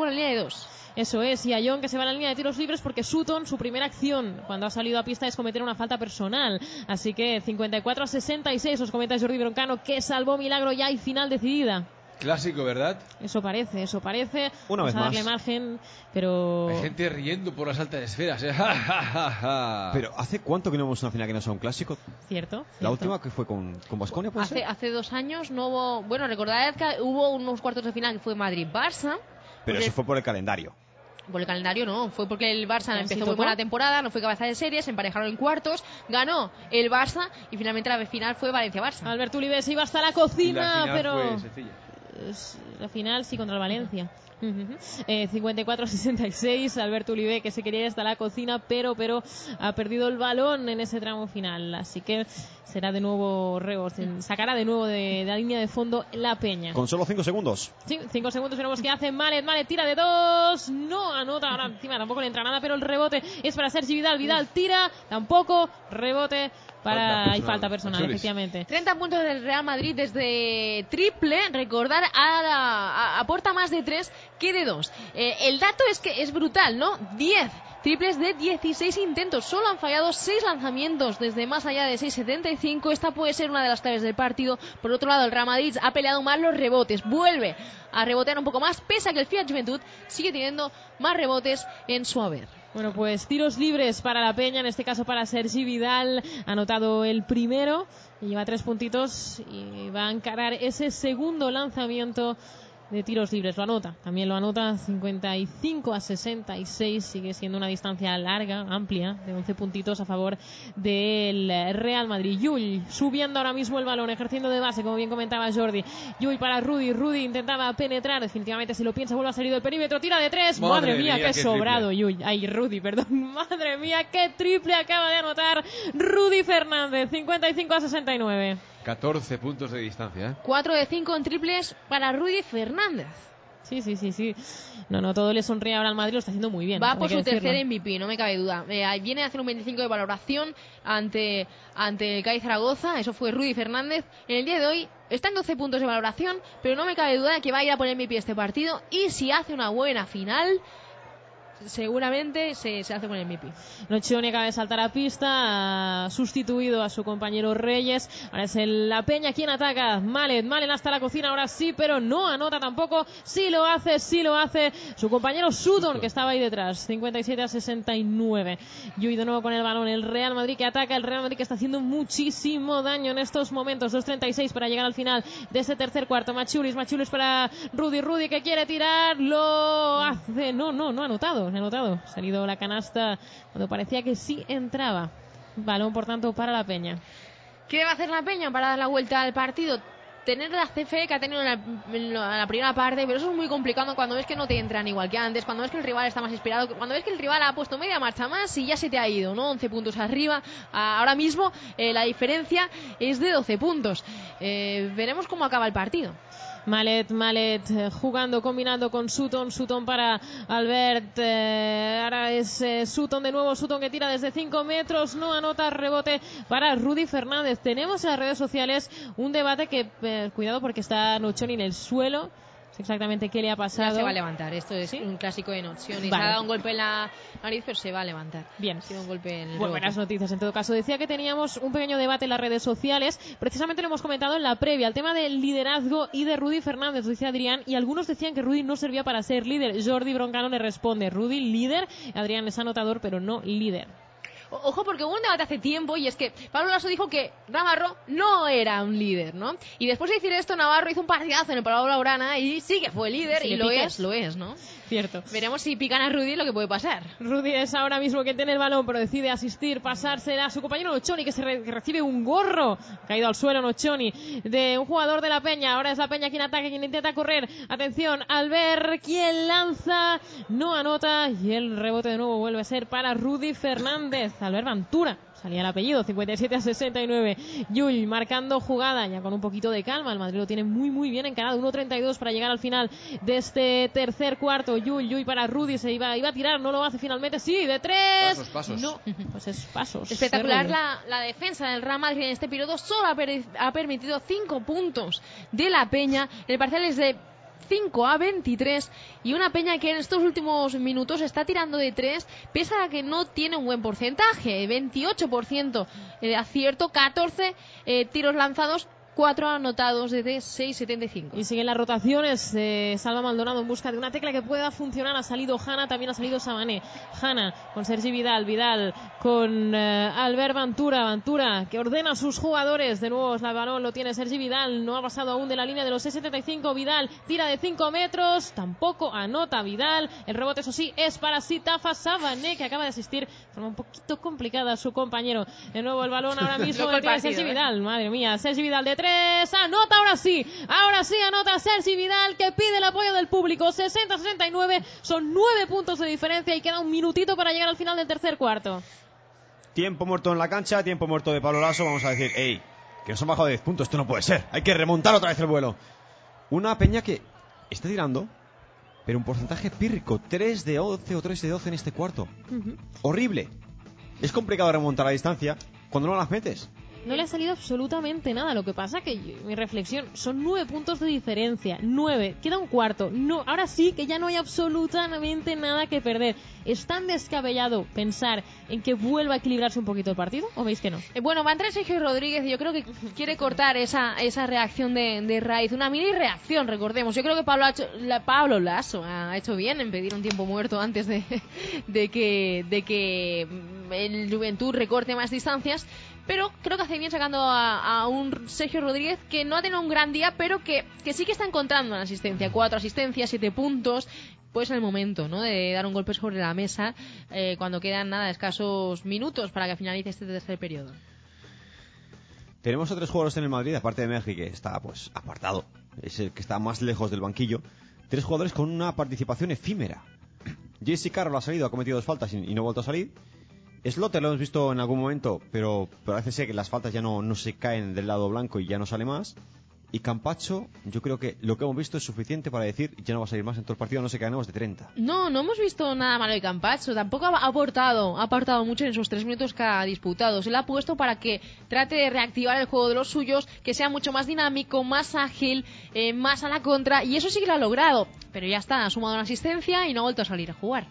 en la línea de dos. Eso es, y a John que se va a la línea de tiros libres porque Sutton, su primera acción cuando ha salido a pista es cometer una falta personal. Así que 54 a 66, os comenta Jordi Broncano que salvó milagro ya y final decidida. Clásico, ¿verdad? Eso parece, eso parece. Una Vamos vez a darle más. margen, pero. Hay gente riendo por las altas esferas. ¿eh? Pero ¿hace cuánto que no vemos una final que no sea un clásico? Cierto. La cierto. última que fue con, con Baskonia, puede Hace, ser? hace dos años no hubo. Bueno, recordad que hubo unos cuartos de final que fue Madrid-Barça. Pero eso fue por el calendario. Por el calendario no, fue porque el Barça ¿Sí empezó muy buena temporada, no fue cabeza de serie, se emparejaron en cuartos, ganó el Barça y finalmente la final fue Valencia-Barça. Alberto Uribe se iba hasta la Y cocina, la final pero. fue sencilla. es la final sí contra el Valencia. Ujú. Eh, 54-66, Alberto Uribe que se quería ir hasta la cocina, pero pero ha perdido el balón en ese tramo final, así que será de nuevo Reos, sacará de nuevo de, de la línea de fondo la peña. Con solo 5 segundos. Sí, cinco segundos veremos qué hace Malet, Malet tira de dos, no anota, ahora encima tampoco le entra nada, pero el rebote es para Sergi Vidal, Vidal tira, tampoco, rebote para, Falta hay falta personal, efectivamente. 30 puntos del Real Madrid desde triple, recordar, a aporta más de 3 que de 2. el dato es que es brutal, ¿no? 10 triples de 16 intentos, solo han fallado 6 lanzamientos desde más allá de 6.75, esta puede ser una de las claves del partido. Por otro lado, el Real Madrid ha peleado más los rebotes, vuelve a rebotear un poco más, pese a que el Fiat Juventud sigue teniendo más rebotes en su haber. Bueno, pues tiros libres para la Peña, en este caso para Sergi Vidal, ha anotado el primero, y lleva tres puntitos y va a encarar ese segundo lanzamiento de tiros libres. Lo anota, también lo anota 55 a 66, sigue siendo una distancia larga, amplia, de 11 puntitos a favor del Real Madrid. Yul subiendo ahora mismo el balón, ejerciendo de base, como bien comentaba Jordi. Yul para Rudy, Rudy intentaba penetrar, definitivamente se lo piensa, vuelve a salir del perímetro, tira de tres, madre, Madre mía, mía, qué qué sobrado Yuy. Ay, Rudy, perdón. Madre mía, qué triple acaba de anotar Rudy Fernández. 55 a 69. 14 puntos de distancia. ¿eh? 4 de 5 en triples para Rudy Fernández. Sí, sí, sí, sí. No, no, todo le sonríe ahora al Madrid, lo está haciendo muy bien. Va por su decirlo. tercer MVP, no me cabe duda. Eh, viene a hacer un 25 de valoración ante, ante el CAI Zaragoza, eso fue Rudy Fernández. En el día de hoy está en 12 puntos de valoración, pero no me cabe duda de que va a ir a por MVP este partido y si hace una buena final, seguramente se, se hace con el MVP. Nochioni acaba de saltar a pista, ha sustituido a su compañero Reyes. Ahora es el La Peña quien ataca. Malet, Malet hasta la cocina, ahora sí, pero no anota tampoco. Sí lo hace, sí lo hace su compañero Sutton, que estaba ahí detrás. 57 a 69. Yui de nuevo con el balón. El Real Madrid que ataca, el Real Madrid que está haciendo muchísimo daño en estos momentos. 2.36 para llegar al final de este tercer cuarto. Machulis, Machulis para Rudy, Rudy que quiere tirar, lo hace. No, no, no ha anotado, no ha anotado. Ha salido la canasta cuando parecía que sí entraba. Balón, por tanto, para la Peña. ¿Qué debe hacer la Peña para dar la vuelta al partido? Tener la CFE que ha tenido en la, primera parte, pero eso es muy complicado cuando ves que no te entran igual que antes, cuando ves que el rival está más inspirado, cuando ves que el rival ha puesto media marcha más y ya se te ha ido, ¿no? 11 puntos arriba. Ah, Ahora mismo eh, la diferencia es de 12 puntos. Eh, veremos cómo acaba el partido. Malet, Malet eh, jugando, combinando con Sutton, Sutton para Albert, eh, ahora es eh, Sutton de nuevo, Sutton que tira desde 5 metros, no anota rebote para Rudy Fernández. Tenemos en las redes sociales un debate que, eh, cuidado porque está Nuchoni en el suelo, sé exactamente qué le ha Ya pasado. se va a levantar. Esto es ¿Sí? un clásico de noción. Y Vale. se ha dado un golpe en la nariz, pero se va a levantar. Bien. Ha un golpe en el Bueno, buenas noticias en todo caso. Decía que teníamos un pequeño debate en las redes sociales. Precisamente lo hemos comentado en la previa. El tema del liderazgo y de Rudy Fernández, dice Adrián. Y algunos decían que Rudy no servía para ser líder. Jordi Broncano le responde: Rudy, líder. Adrián es anotador, pero no líder. Ojo, porque hubo un debate hace tiempo y es que Pablo Lasso dijo que Navarro no era un líder, ¿no? Y después de decir esto, Navarro hizo un partidazo en el Palau Laurana y sí que fue líder Si y lo picas. es, lo es, ¿no? Cierto. Veremos si pican a Rudy lo que puede pasar. Rudy es ahora mismo quien tiene el balón, pero decide asistir, pasársela a su compañero Nochoni, que, se re- que recibe un gorro. Caído al suelo Nochoni, de un jugador de la Peña. Ahora es la Peña quien ataca, quien intenta correr. Atención, Albert, quien lanza, no anota. Y el rebote de nuevo vuelve a ser para Rudy Fernández. Albert Ventura. Salía el apellido, 57 a 69. Yul marcando jugada, ya con un poquito de calma. El Madrid lo tiene muy, muy bien encarado. 1.32 para llegar al final de este tercer cuarto. Yul, Yul para Rudy. Se iba, iba a tirar, no lo hace finalmente. Sí, de tres. Pasos, pasos. No, pues es pasos. Espectacular la, la defensa del Real Madrid en este periodo. Solo ha, per- ha permitido 5 puntos de la Peña. El parcial es de 5 a 23 y una Peña que en estos últimos minutos está tirando de 3 pese a que no tiene un buen porcentaje, 28% de acierto, 14 eh, tiros lanzados, 4 anotados desde 6.75. Y siguen las rotaciones. eh, Salva Maldonado en busca de una tecla que pueda funcionar. Ha salido Hanna, también ha salido Samané. Hanna con Sergi Vidal, Vidal con eh, Albert Ventura. Ventura que ordena a sus jugadores. De nuevo el balón lo tiene Sergi Vidal. No ha pasado aún de la línea de los 6.75. Vidal tira de 5 metros. Tampoco anota Vidal. El rebote, eso sí, es para Sitafa Samané que acaba de asistir. De forma un poquito complicada a su compañero. De nuevo el balón ahora mismo lo el tiene partido, Sergi ¿eh? Vidal. Madre mía, Sergi Vidal de anota ahora sí, ahora sí anota Sergi Vidal que pide el apoyo del público, 60-69, son nueve puntos de diferencia y queda un minutito para llegar al final del tercer cuarto. Tiempo muerto en la cancha, tiempo muerto de Pablo Lasso. Vamos a decir, hey, que nos han bajado de 10 puntos, esto no puede ser. Hay que remontar otra vez el vuelo. Una peña que está tirando, pero un porcentaje pírrico. 3 de 11 o 3 de 12 en este cuarto. Horrible. Es complicado remontar la distancia cuando no las metes. No le ha salido absolutamente nada. Lo que pasa que mi reflexión son nueve puntos de diferencia. Nueve. Queda un cuarto. No, ahora sí que ya no hay absolutamente nada que perder. ¿Es tan descabellado pensar en que vuelva a equilibrarse un poquito el partido? ¿O veis que no? Eh, Bueno, va a entrar Sergio Rodríguez y yo creo que quiere cortar esa, esa reacción de, de raíz. Una mini reacción, recordemos. Yo creo que Pablo, ha hecho- la- Pablo Lasso ha hecho bien en pedir un tiempo muerto antes de, de que, de que el Juventud recorte más distancias. Pero creo que hace bien sacando a, a un Sergio Rodríguez que no ha tenido un gran día, pero que, que sí que está encontrando una asistencia. Cuatro asistencias, siete puntos. Pues el momento, ¿no? De dar un golpe sobre la mesa eh, cuando quedan nada escasos minutos para que finalice este tercer periodo. Tenemos a tres jugadores en el Madrid, aparte de Messi, que está pues apartado. Es el que está más lejos del banquillo. Tres jugadores con una participación efímera. Jesse Carroll ha salido, ha cometido dos faltas y no ha vuelto a salir. Slotter lo hemos visto en algún momento, pero parece que las faltas ya no, no se caen del lado blanco y ya no sale más. Y Campacho, yo creo que lo que hemos visto es suficiente para decir ya no va a salir más en todo el partido, no sé que ganemos de 30. No, no hemos visto nada malo de Campacho. Tampoco ha aportado, ha aportado mucho en esos tres minutos que ha disputado. Se le ha puesto para que trate de reactivar el juego de los suyos, que sea mucho más dinámico, más ágil, eh, más a la contra. Y eso sí que lo ha logrado. Pero ya está, ha sumado una asistencia y no ha vuelto a salir a jugar.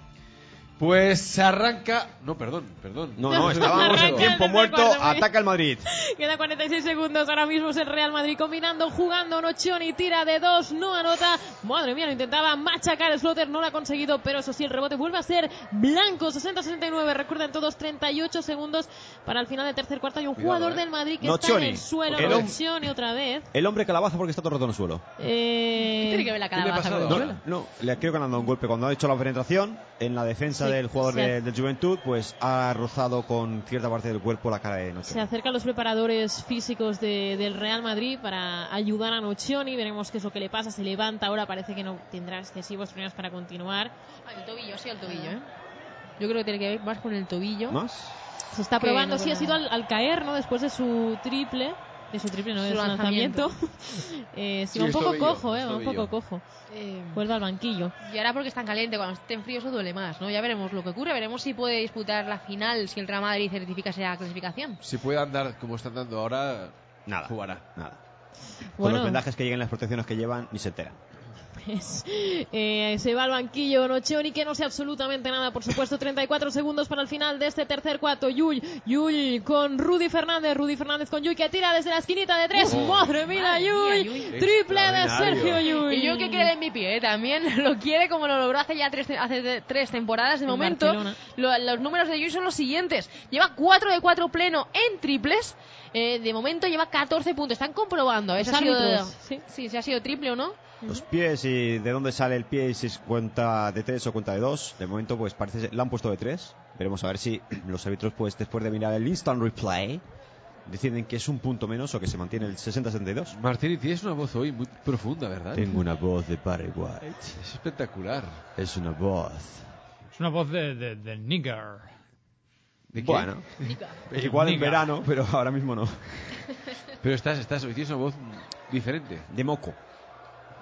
Pues se arranca. No, perdón, perdón. No, no, estábamos en tiempo el muerto, ataca el Madrid. Queda 46 segundos. Ahora mismo es el Real Madrid combinando, jugando. Nochioni tira de dos, no anota. Madre mía, lo intentaba machacar Slotter, no lo ha conseguido. Pero eso sí, el rebote vuelve a ser blanco. 60-69. Recuerden todos 38 segundos para el final del tercer cuarto. Hay un Cuidado, jugador eh. del Madrid que Nocioni. está en el suelo. El Nocioni otra vez. El hombre calabaza porque está todo el rato en el suelo. Eh, Tiene que ver la ¿qué le ha calabaza pasado? con el No, no, le creo que han dado un golpe cuando ha hecho la penetración en la defensa Sí, del jugador se de- del Juventud, pues ha rozado con cierta parte del cuerpo la cara de Se Noche. acercan los preparadores físicos de- del Real Madrid para ayudar a Nocioni. Veremos qué es lo que le pasa. Se levanta ahora. Parece que no tendrá excesivos problemas para continuar. Ah, el tobillo, sí, el tobillo, ¿eh? Yo creo que tiene que ver más con el tobillo. ¿Más? Se está probando, no sí, ha sido al, al caer, ¿no? Después de su triple. De su triple, no, de Su lanzamiento. eh, sí, Sí, va un poco tobillo, cojo, ¿eh? Va un poco cojo. Eh, Vuelve al banquillo. Y ahora porque está en caliente, cuando esté en frío eso duele más, ¿no? Ya veremos lo que ocurre, veremos si puede disputar la final, si el Real Madrid certifica esa clasificación. Si puede andar como están dando ahora, Nada. jugará. Nada. Con los vendajes que lleguen, las protecciones que llevan, ni se enteran. Pues eh, se va al banquillo Nocheoni que no sé absolutamente nada, por supuesto. 34 segundos para el final de este tercer cuarto. Yul, Yul con Rudy Fernández, Rudy Fernández con Yul que tira desde la esquinita de tres. Madre mía, Madre mía, Yul. Yul. Triple de. Sergio Yul. Y yo que quiere el MVP, ¿eh? también lo quiere como lo logró hace ya tres, hace tres temporadas. De En momento, lo- los números de Yui son los siguientes. Lleva 4 de 4 pleno en triples. Eh, de momento lleva 14 puntos. Están comprobando si Los ha sido, árbitros, sí. sí, si ha sido triple o no. Los pies y de dónde sale el pie y si es cuenta de 3 o cuenta de 2. De momento, pues parece la han puesto de 3. Veremos a ver si los árbitros, pues después de mirar el instant replay, deciden que es un punto menos o que se mantiene el 60-62. Martini, tienes una voz hoy muy profunda, ¿verdad? Tengo una voz de Barry White. Es espectacular. Es una voz. Es una voz de, de, de nigger. ¿De qué? Bueno, igual en verano, pero ahora mismo no. Pero estás, estás, hoy tienes una voz diferente. De moco.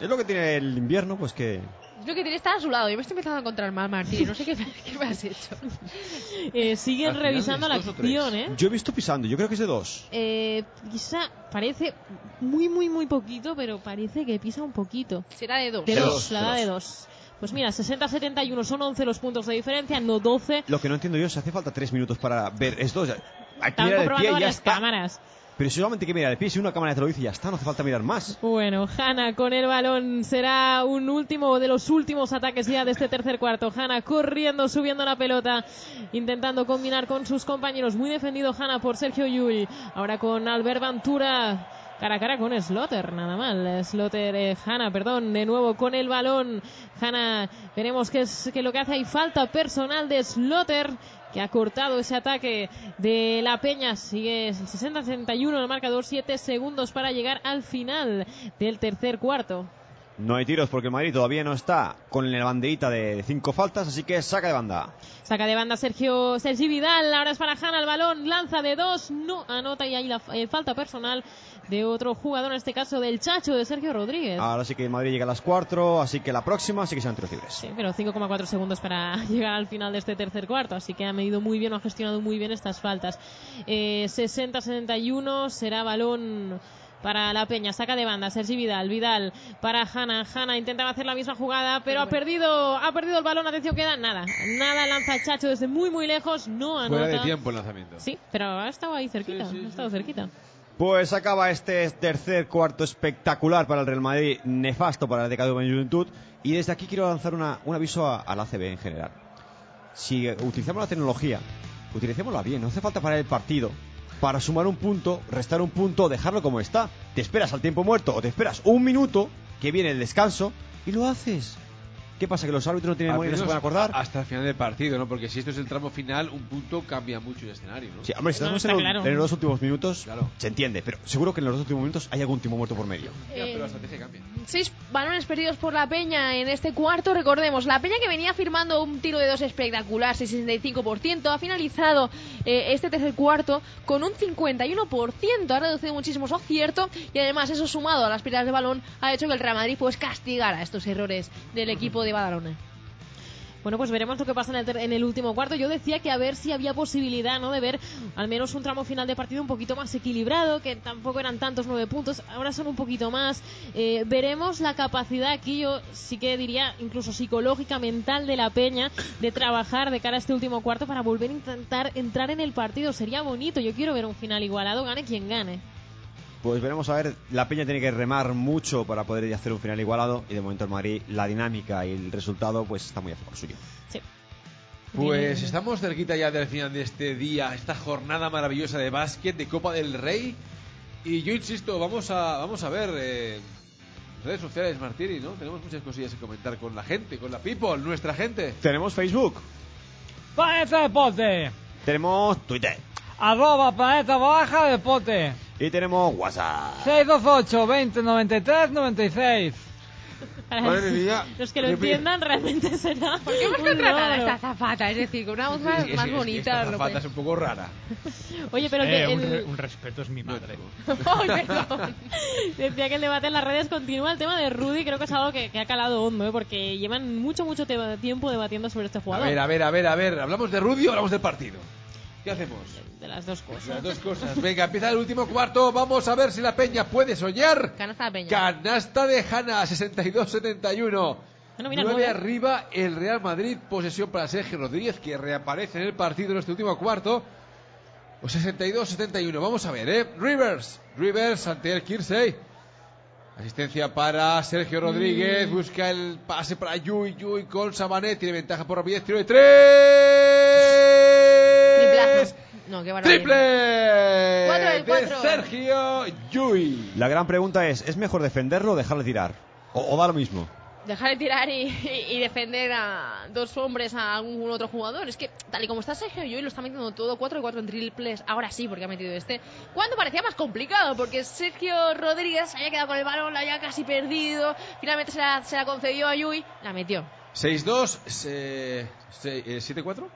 Es lo que tiene el invierno, pues que Es lo que tiene estar a su lado. Yo me estoy empezando a encontrar mal, Martín. No sé qué, qué me has hecho. Eh, siguen revisando es la dos acción. ¿eh? yo he visto pisando. Yo creo que es de 2. Eh, pisa, parece muy, muy, muy poquito, pero parece que pisa un poquito. Será de dos. De De dos, dos, la de da de dos. dos. Pues mira, 60-71 son 11 los puntos de diferencia, no 12. Lo que no entiendo yo es si hace falta 3 minutos para ver que Estaban mirar el comprobando está. cámaras. Pero solamente hay que mirar el pie. Si una cámara te lo dice, ya está. No hace falta mirar más. Bueno, Hanna con el balón será un último de los últimos ataques ya de este tercer cuarto. Hanna corriendo, subiendo la pelota, intentando combinar con sus compañeros. Muy defendido Hanna por Sergio Yul. Ahora con Albert Ventura. Cara a cara con Slotter, nada mal. Slotter, eh, Hanna, perdón, de nuevo con el balón. Hanna, veremos qué es que lo que hace. Hay falta personal de Slotter, que ha cortado ese ataque de la Peña. Sigue 60-61 el marcador, 7 segundos para llegar al final del tercer cuarto. No hay tiros porque el Madrid todavía no está con la banderita de 5 faltas, así que saca de banda. Saca de banda Sergio Sergi Vidal, ahora es para Hanna el balón, lanza de dos, no anota y hay la eh, falta personal de otro jugador, en este caso del Chacho de Sergio Rodríguez. Ahora sí que el Madrid llega a las 4, así que la próxima sí que serán tiros libres. Sí, pero 5,4 segundos para llegar al final de este tercer cuarto, así que ha medido muy bien o ha gestionado muy bien estas faltas. Eh, 60-61 será balón para la Peña, saca de banda Sergi Vidal, Vidal para Hanna, Hanna intentaba hacer la misma jugada, pero ha perdido, ha perdido el balón, atención queda nada, nada lanza el Chacho desde muy muy lejos, no anota. Fuera de tiempo el lanzamiento. Sí, pero ha estado ahí cerquita, Sí, sí, ha estado sí. cerquita. Pues acaba este tercer cuarto espectacular para el Real Madrid, nefasto para el de Cadu Juventud. Y desde aquí quiero lanzar una- un aviso a, a la ACB en general. Si utilizamos la tecnología, utilicémosla bien, no hace falta parar el partido para sumar un punto, restar un punto, dejarlo como está. Te esperas al tiempo muerto o te esperas un minuto que viene el descanso y lo haces. ¿Qué pasa? ¿Que los árbitros no tienen memoria y no se pueden acordar? Hasta el final del partido, ¿no? Porque si esto es el tramo final, un punto cambia mucho el escenario, ¿no? Sí, hombre, si No, estamos está en, claro. en los dos últimos minutos, Claro. se entiende, pero seguro que en los dos últimos minutos hay algún timo muerto por medio. Ya, Eh, pero la estrategia cambia. Seis balones perdidos por la Peña en este cuarto. Recordemos, la Peña que venía firmando un tiro de dos espectacular, 65%, ha finalizado eh, este tercer cuarto con un 51%. Ha reducido muchísimo su acierto y además eso sumado a las pérdidas de balón ha hecho que el Real Madrid pues castigara estos errores del equipo de Badalona. Bueno, pues veremos lo que pasa en el, en el último cuarto. Yo decía que a ver si había posibilidad, ¿no? De ver al menos un tramo final de partido un poquito más equilibrado, que tampoco eran tantos nueve puntos, ahora son un poquito más. Eh, veremos la capacidad aquí, yo sí que diría, incluso psicológica, mental de la peña, de trabajar de cara a este último cuarto para volver a intentar entrar en el partido. Sería bonito, yo quiero ver un final igualado, gane quien gane. Pues veremos a ver, la Peña tiene que remar mucho para poder hacer un final igualado y de momento el Madrid, la dinámica y el resultado pues está muy a favor suyo. Sí. Pues Bien. estamos cerquita ya del final de este día, esta jornada maravillosa de básquet, de Copa del Rey. Y yo insisto, vamos a, vamos a ver eh, redes sociales, Martiri, ¿no? Tenemos muchas cosillas que comentar con la gente, con la people, nuestra gente. Tenemos Facebook, tenemos Twitter Arroba Planeta Baja Deporte. y tenemos WhatsApp. 628 20 93 96. Para Madre mía. los que lo entiendan realmente será ¿Por qué hemos un contratado a esta zafata? Es decir, con una voz más, Es que- más es que bonita. esta no zafata es un poco rara. Oye, pero Eh, que un, el- re- un respeto es mi madre. Perdón. Decía que el debate en las redes continúa. El tema de Rudy creo que es algo que, que ha calado hondo, ¿eh? porque llevan mucho, mucho tiempo debatiendo sobre este A jugador. ver, a ver, a ver, a ver. ¿Hablamos de Rudy o hablamos del partido? ¿Qué hacemos? De las dos cosas. Las dos cosas. Venga, empieza el último cuarto. Vamos a ver si la Peña puede soñar. Canasta de Peña. Canasta de Hanna, 62-71. Bueno, mira, 9 nueve. arriba el Real Madrid, posesión para Sergio Rodríguez, que reaparece en el partido en este último cuarto. O 62-71, vamos a ver, ¿eh? Rivers, Rivers ante el Kirsey. Asistencia para Sergio Rodríguez, Mm. busca el pase para Yui, Yui con Sabané, tiene ventaja por rapidez, tiro de tres. Triplazo. No, qué. ¡Triple! De cuatro. Sergio Yui. La gran pregunta es, ¿es mejor defenderlo o dejarle tirar? O, o da lo mismo. Dejar de tirar y, y- y defender a dos hombres a algún otro jugador. Es que, tal y como está Sergio Llull, lo está metiendo todo 4 de 4 en triples. Ahora sí, porque ha metido este. Cuando parecía más complicado, porque Sergio Rodríguez se había quedado con el balón, la había casi perdido. Finalmente se la, se la concedió a Yui, la metió. 6-2, se- se- eh, 7-4.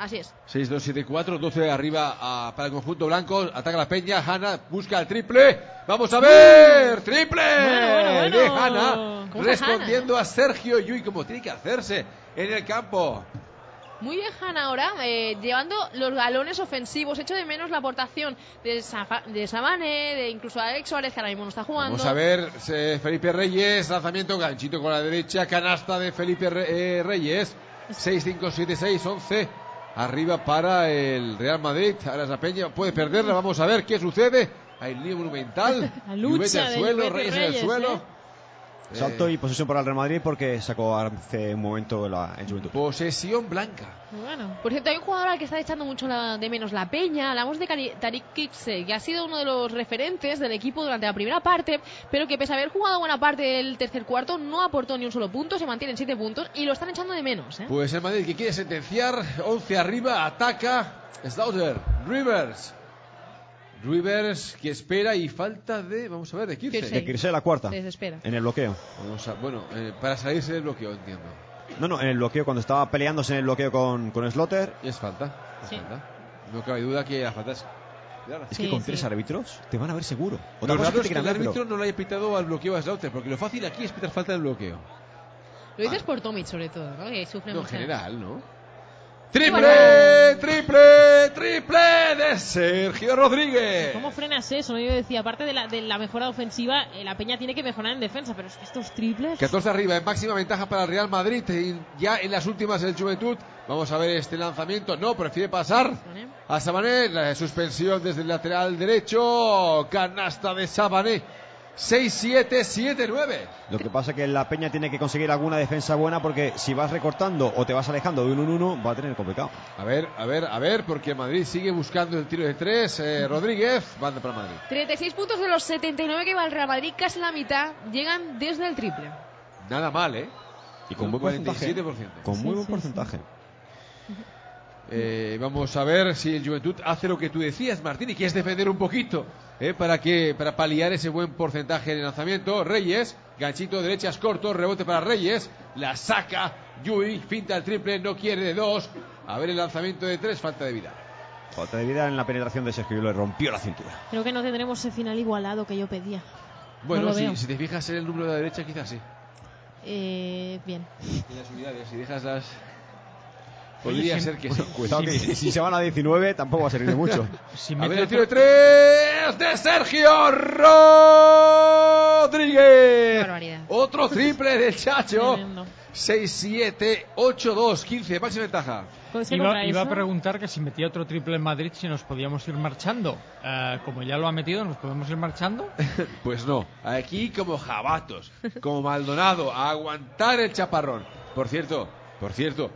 Así es. 6-2-7-4, 12 arriba para el conjunto blanco. Ataca la Peña. Hanna busca el triple. Vamos a ver. Triple Bueno, bueno, bueno. de Hanna. ¿Cómo está Respondiendo a Sergio Yui como tiene que hacerse en el campo. Muy bien, Hanna, ahora, eh, llevando los galones ofensivos. Echo de menos la aportación de, Safa- de Sabane, de incluso Alex Suárez, que ahora mismo no está jugando. Vamos a ver. eh, Felipe Reyes. Lanzamiento ganchito con la derecha. Canasta de Felipe Re- eh, Reyes. 6-5-7-6-11. Arriba para el Real Madrid. Ahora es la Peña. Puede perderla. Vamos a ver qué sucede. Hay lío monumental. Lucha al suelo. Reyes en el Reyes, suelo. ¿eh? Salto Eh, y posesión para el Real Madrid porque sacó hace un momento la, en Juventud. Posesión blanca. Bueno. Por cierto, hay un jugador al que está echando mucho la- de menos la peña. Hablamos de Cari- Tariq Kipse, que ha sido uno de los referentes del equipo durante la primera parte, pero que pese a haber jugado buena parte del tercer cuarto, no aportó ni un solo punto, se mantiene en siete puntos y lo están echando de menos. ¿eh? Pues el Madrid que quiere sentenciar, 11 arriba, ataca, Slaughter, Rivers. Rivers que espera y falta de, vamos a ver, de Kirse. Kirse. De Kirse la cuarta. Se desespera. En el bloqueo. Vamos a, bueno, eh, para salirse del bloqueo, entiendo. No, no, en el bloqueo, cuando estaba peleándose en el bloqueo con, con Slaughter. Y es falta, es Sí. falta. No cabe duda que la falta es... clara. Es Sí, que con sí. tres árbitros te van a ver seguro. Otra Lo raro es que el árbitro pero- no le haya pitado al bloqueo a Slaughter, porque lo fácil aquí es pitar falta del bloqueo. Lo dices por Tomic, sobre todo, ¿no? que sufre No, en mucha- general, ¿no? ¡Triple! ¡Triple! ¡Triple de Sergio Rodríguez! ¿Cómo frenas eso? no? Yo decía, aparte de la, de la mejora ofensiva, eh, la Peña tiene que mejorar en defensa, pero es que estos triples... 14 arriba, en máxima ventaja para el Real Madrid. y ya en las últimas del Juventud. Vamos a ver este lanzamiento. No, prefiere pasar a Sabané. La suspensión desde el lateral derecho. Canasta de Sabané. 6-7-7-9. Lo que pasa es que la Peña tiene que conseguir alguna defensa buena porque si vas recortando o te vas alejando de un 1-1 va a tener complicado. A ver, a ver, a ver, porque Madrid sigue buscando el tiro de tres. Eh, Rodríguez, banda para Madrid. 36 puntos de los 79 que va el Real Madrid, casi la mitad, llegan desde el triple. Nada mal, ¿eh? Y con Un buen porcentaje. 47%. Con muy Sí, buen sí, porcentaje. Eh, vamos a ver si el Juventud hace lo que tú decías, Martín, y que es defender un poquito eh, para que para paliar ese buen porcentaje de lanzamiento. Reyes, ganchito derechas corto, rebote para Reyes, la saca Yui, finta el triple, no quiere de dos. A ver el lanzamiento de tres, falta de vida. Falta de vida en la penetración de Sergio le rompió la cintura. Creo que no tendremos ese final igualado que yo pedía. Bueno, si, si te fijas en el número de la derecha, quizás sí. Eh, bien. En las unidades, si dejas las. Podría Oye, ser que Bueno, sí. cuidado que Sí. si se van a 19 tampoco va a servir de mucho. Si A ver el tiro de tres de Sergio Rodríguez. Barbaridad. Otro triple del Chacho. Tremendo. 6, 7, 8, 2, 15, máxima ventaja. Iba, iba a preguntar que si metía otro triple en Madrid, si nos podíamos ir marchando. Eh, como ya lo ha metido, ¿nos podemos ir marchando? Pues no, aquí como jabatos, como Maldonado, a aguantar el chaparrón. Por cierto, por cierto,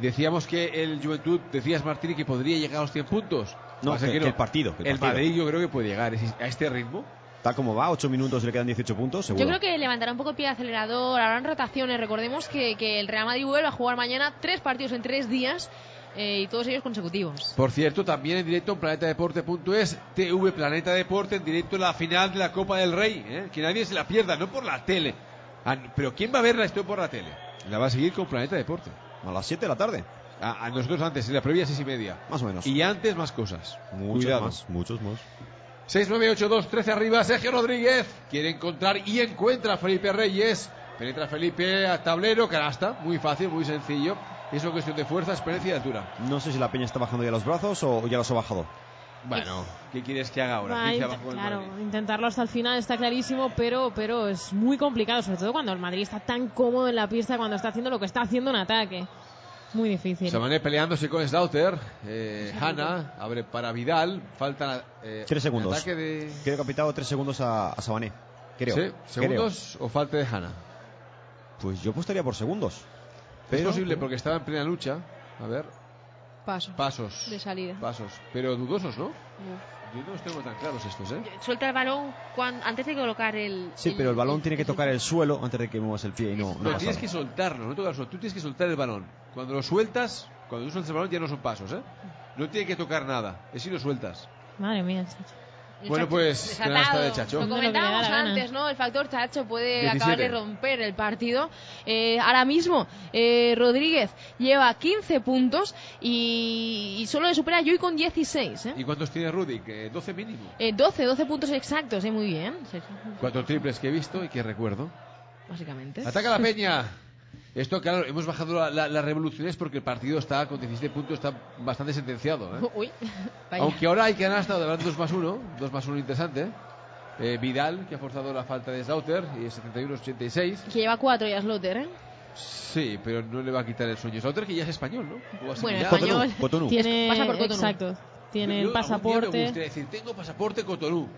decíamos que el Juventud, decías Martini, que podría llegar a los 100 puntos. No, que- que el partido, que el el partido. Madrid yo creo que puede llegar a este ritmo. Tal como va, 8 minutos y le quedan 18 puntos, seguro. Yo creo que levantará un poco el pie de acelerador, habrán rotaciones. Recordemos que, que el Real Madrid vuelve a jugar mañana tres partidos en tres días eh, y todos ellos consecutivos. Por cierto, también en directo en planetadeporte.es, TV Planeta Deporte, en directo la final de la Copa del Rey. ¿eh? Que nadie se la pierda, no por la tele. Ah, Pero ¿quién va a verla esto por la tele? La va a seguir con Planeta Deporte. A las 7 de la tarde, A, a nosotros antes, en la previa seis y media. más o menos. Y antes más cosas. muchos Cuidado. más, muchos más. 6-9-8-2, 13 arriba, Sergio Rodríguez. Quiere encontrar y encuentra a Felipe Reyes. Penetra Felipe a tablero, canasta. Muy fácil, muy sencillo. Es una cuestión de fuerza, experiencia y altura. No sé si la Peña está bajando ya los brazos o ya los ha bajado. Bueno, ¿qué quieres que haga ahora? Abajo claro, intentarlo hasta el final está clarísimo, pero, pero es muy complicado, sobre todo cuando el Madrid está tan cómodo en la pista, cuando está haciendo lo que está haciendo en ataque. Muy difícil. Samané peleándose con Slaughter. Eh, Hanna abre para Vidal. Faltan eh, Tres segundos. Ataque de. Creo que ha pitado tres segundos a, a Sabané. Creo. ¿Sí? Creo. ¿Segundos o falta de Hanna? Pues yo apostaría por segundos. Es posible porque estaba en plena lucha. A ver, Paso. pasos. De salida. Pasos. Pero dudosos, ¿no? Uf. Yo no los tengo tan claros estos, ¿eh? Suelta el balón cuan- antes de colocar el. Sí, pero el balón tiene que tocar el suelo antes de que muevas el pie y no, no tienes que soltarlo, no tocar el suelo. Tú tienes que soltar el balón. Cuando lo sueltas, cuando tú sueltas el balón ya no son pasos, ¿eh? No tiene que tocar nada. Es si lo sueltas. Madre mía, chacho. Bueno, pues, desatado. canasta de Chacho. Lo comentábamos antes, ¿no? El factor Chacho puede 17. acabar de romper el partido. Eh, ahora mismo, eh, Rodríguez lleva 15 puntos y, y solo le supera a Yui con 16, ¿eh? ¿Y cuántos tiene Rudy? Que 12 mínimo. Eh, 12, 12 puntos exactos, ¿eh? Muy bien, Cuatro triples que he visto y que recuerdo. básicamente. Ataca la peña. Esto, claro, hemos bajado la- la- las revoluciones porque el partido está con 17 puntos, está bastante sentenciado. ¿eh? Uy, vaya. Aunque ahora hay que ganar hasta de 2 más 1, 2 más 1 interesante. Eh, Vidal, que ha forzado la falta de Slaughter, y es 71-86. Que lleva 4 ya Slotter, ¿eh? Sí, pero no le va a quitar el sueño. Slaughter, que ya es español, ¿no? Bueno, ya. español. Cotonou, Cotonou. Tiene, pasa por Cotonou. exacto, tiene el pasaporte. gustaría decir, tengo pasaporte Cotonou.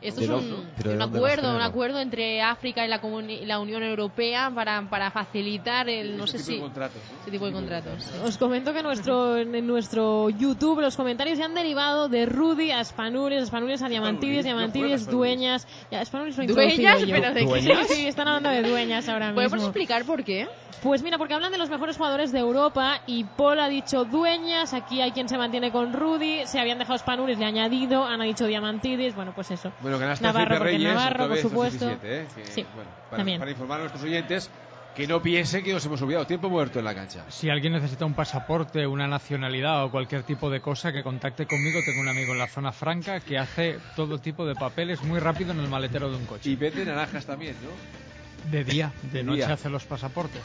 Esto ¿De es un, ¿Pero de un acuerdo, un acuerdo entre África y la, comuni- la Unión Europea para, para facilitar el, no Ese sé tipo de si, contratos, ¿no? ese tipo de contratos. sí. Os comento que nuestro, en nuestro YouTube los comentarios se han derivado de Rudy a Spanulis, Spanulis a Diamantidis, juega dueñas. Ya, lo he ¿Dueñas? ¿Pero de qué? Sí, están hablando de dueñas ahora ¿Podemos mismo. explicar por qué? Pues mira, porque hablan de los mejores jugadores de Europa y Paul ha dicho dueñas, aquí hay quien se mantiene con Rudy, se habían dejado Spanulis, le ha añadido, han dicho Diamantidis, bueno, pues eso. Bueno, ganaste Navarro, Reyes, Navarro, otra por supuesto. 17, ¿eh? Que, Sí, bueno, para, también. para informar a nuestros oyentes que no piensen que nos hemos olvidado. Tiempo muerto en la cancha. Si alguien necesita un pasaporte, una nacionalidad o cualquier tipo de cosa, que contacte conmigo. Tengo un amigo en la zona franca que hace todo tipo de papeles muy rápido en el maletero de un coche. Y vende naranjas también, ¿no? De día, de De noche día. hace los pasaportes.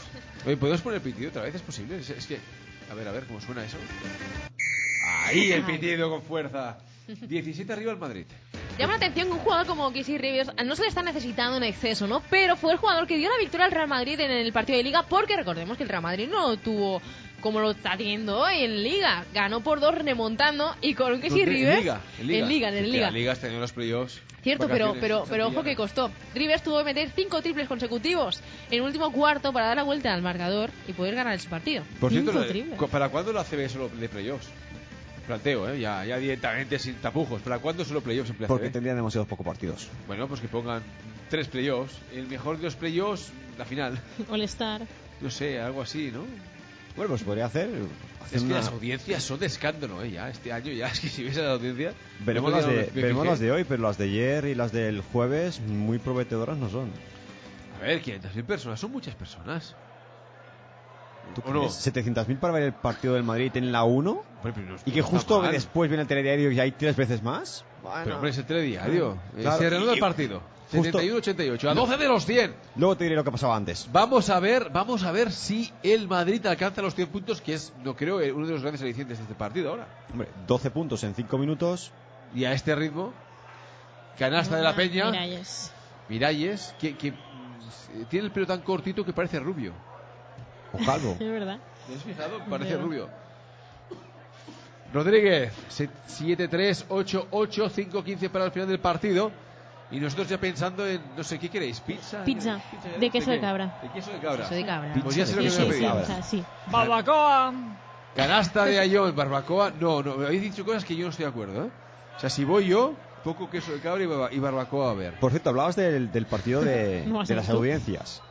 Oye, ¿podemos poner el pitido otra vez? ¿Es posible? Es, es que... A ver, a ver, ¿cómo suena eso? Ahí el pitido con fuerza. 17 arriba el Madrid. Llama la atención que un jugador como Casey Rivers no se le está necesitando en exceso, ¿no? Pero fue el jugador que dio la victoria al Real Madrid en el partido de Liga, porque recordemos que el Real Madrid no lo tuvo como lo está teniendo hoy en Liga. Ganó por dos remontando y con un Casey. Rivers. En Liga. En Liga, En Liga, en Liga. La Liga está los playoffs. Cierto, pero, pero, pero ojo que costó. Rivers tuvo que meter cinco triples consecutivos en el último cuarto para dar la vuelta al marcador y poder ganar ese partido. Por cierto, ¿para cuándo la ACB solo de playoffs? Planteo, ¿eh? Ya, ya directamente sin tapujos. ¿Para cuándo solo playoffs en Porque tendrían demasiados pocos partidos. Bueno, pues que pongan tres playoffs. El mejor de los playoffs, la final. All Star. No sé, algo así, ¿no? Bueno, pues podría hacer. hacer Es que una- las audiencias son de escándalo, ¿eh? Ya, este año ya, es que si ves a la audiencia... Veremos, las de, veremos las de hoy, pero las de ayer y las del jueves muy prometedoras no son. A ver, 500.000 personas, son muchas personas. ¿Tú ¿O no? crees? 700.000 para ver el partido del Madrid en la 1 Hombre, pero no- y que justo mal. después viene el telediario y hay tres veces más. Pero hombre, es el telediario. Eh, Claro, Se reanuda y- el partido. justo- 71-88, a 12 de los 100. Luego te diré lo que pasaba antes. Vamos a ver, vamos a ver si el Madrid alcanza los 100 puntos, que es, no creo, eh, uno de los grandes alicientes de este partido ahora. Hombre, 12 puntos en 5 minutos. Y a este ritmo, canasta de la Peña, Miralles. Miralles, que, que, mm, tiene el pelo tan cortito que parece rubio. O calvo. Es verdad. ¿Te has fijado? Parece Ya. rubio. Rodríguez, 7-3, 8-8, 5-15 para el final del partido. Y nosotros ya pensando en, no sé, ¿qué queréis? ¿Pizza? Pizza. ya? De queso de cabra. De queso de cabra. Queso de cabra. Pues ya sé lo que Sí, sí, o sea, sí. ¡Barbacoa! Canasta de Ayón, barbacoa. No, no, me habéis dicho cosas que yo no estoy de acuerdo, ¿eh? O sea, si voy yo, poco queso de cabra y barba- y barbacoa a ver. Por cierto, hablabas del, del partido de, No de las audiencias.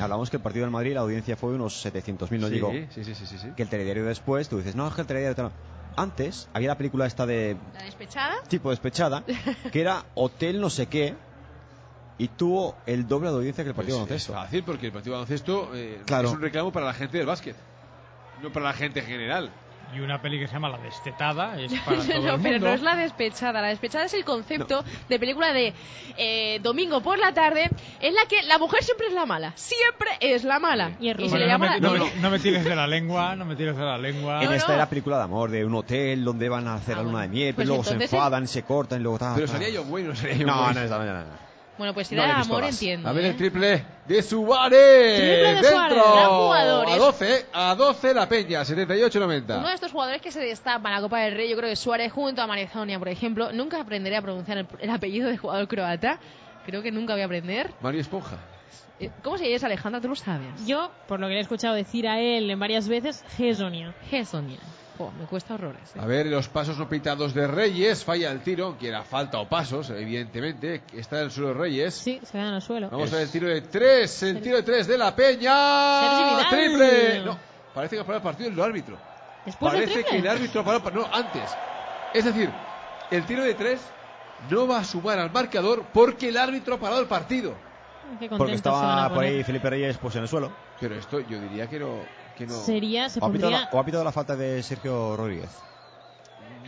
Hablamos que el partido del Madrid, la audiencia fue unos 700.000, no sí, digo sí, sí, sí, sí, sí. que el telediario después, tú dices, no, es que el telediario... tal". Antes había la película esta de La despechada. tipo despechada, que era Hotel no sé qué, y tuvo el doble de audiencia que el partido Pues de es baloncesto. fácil porque el partido de baloncesto eh, Claro. es un reclamo para la gente del básquet, no para la gente en general. Y una peli que se llama La Destetada es para todo no, el pero no es la despechada. La despechada es el concepto de película de eh, domingo por la tarde en la que la mujer siempre es la mala. Siempre es la mala. Y se le Bueno, llama no, me, la- no me- no me tires de la lengua, no me tires de la lengua. En No, esta no. era película de amor, de un hotel donde van a hacer Ah, la luna bueno. de miel, Pues pero luego se enfadan, se cortan y luego tal. Pero tal. salía John Wayne, no salía John No, no, esta mañana. Bueno, pues si No he amor, entiendo. A ver ¿eh? el triple de Suárez. Triple de Dentro. Suárez. A es- 12, a 12 la Peña, Uno 78-90. de estos jugadores que se destapan en la Copa del Rey, yo creo que Suárez junto a Marizonia, por ejemplo, nunca aprenderé a pronunciar el, el apellido de jugador croata. Creo que nunca voy a aprender. Mario Esponja. Eh, ¿Cómo se llama Alejandra? ¿Tú lo sabes? Yo, por lo que le he escuchado decir a él en varias veces, Gesonia. Gesonia. Jo, me cuesta horrores. ¿eh? A ver, los pasos no pitados de Reyes. Falla el tiro, que era falta o pasos, evidentemente. Está en el suelo Reyes. Sí, se quedan al suelo. Vamos a ver el tiro de tres. El tiro de tres de la Peña. Triple. No, parece que ha parado el partido el árbitro. Después Parece triple. que el árbitro ha parado. No, antes. Es decir, el tiro de tres no va a sumar al marcador porque el árbitro ha parado el partido. Qué Porque estaba por ahí Felipe Reyes pues en el suelo. Pero esto yo diría que no. Que no, Sería, se O ha, pitado la, o ha pitado la falta de Sergio Rodríguez.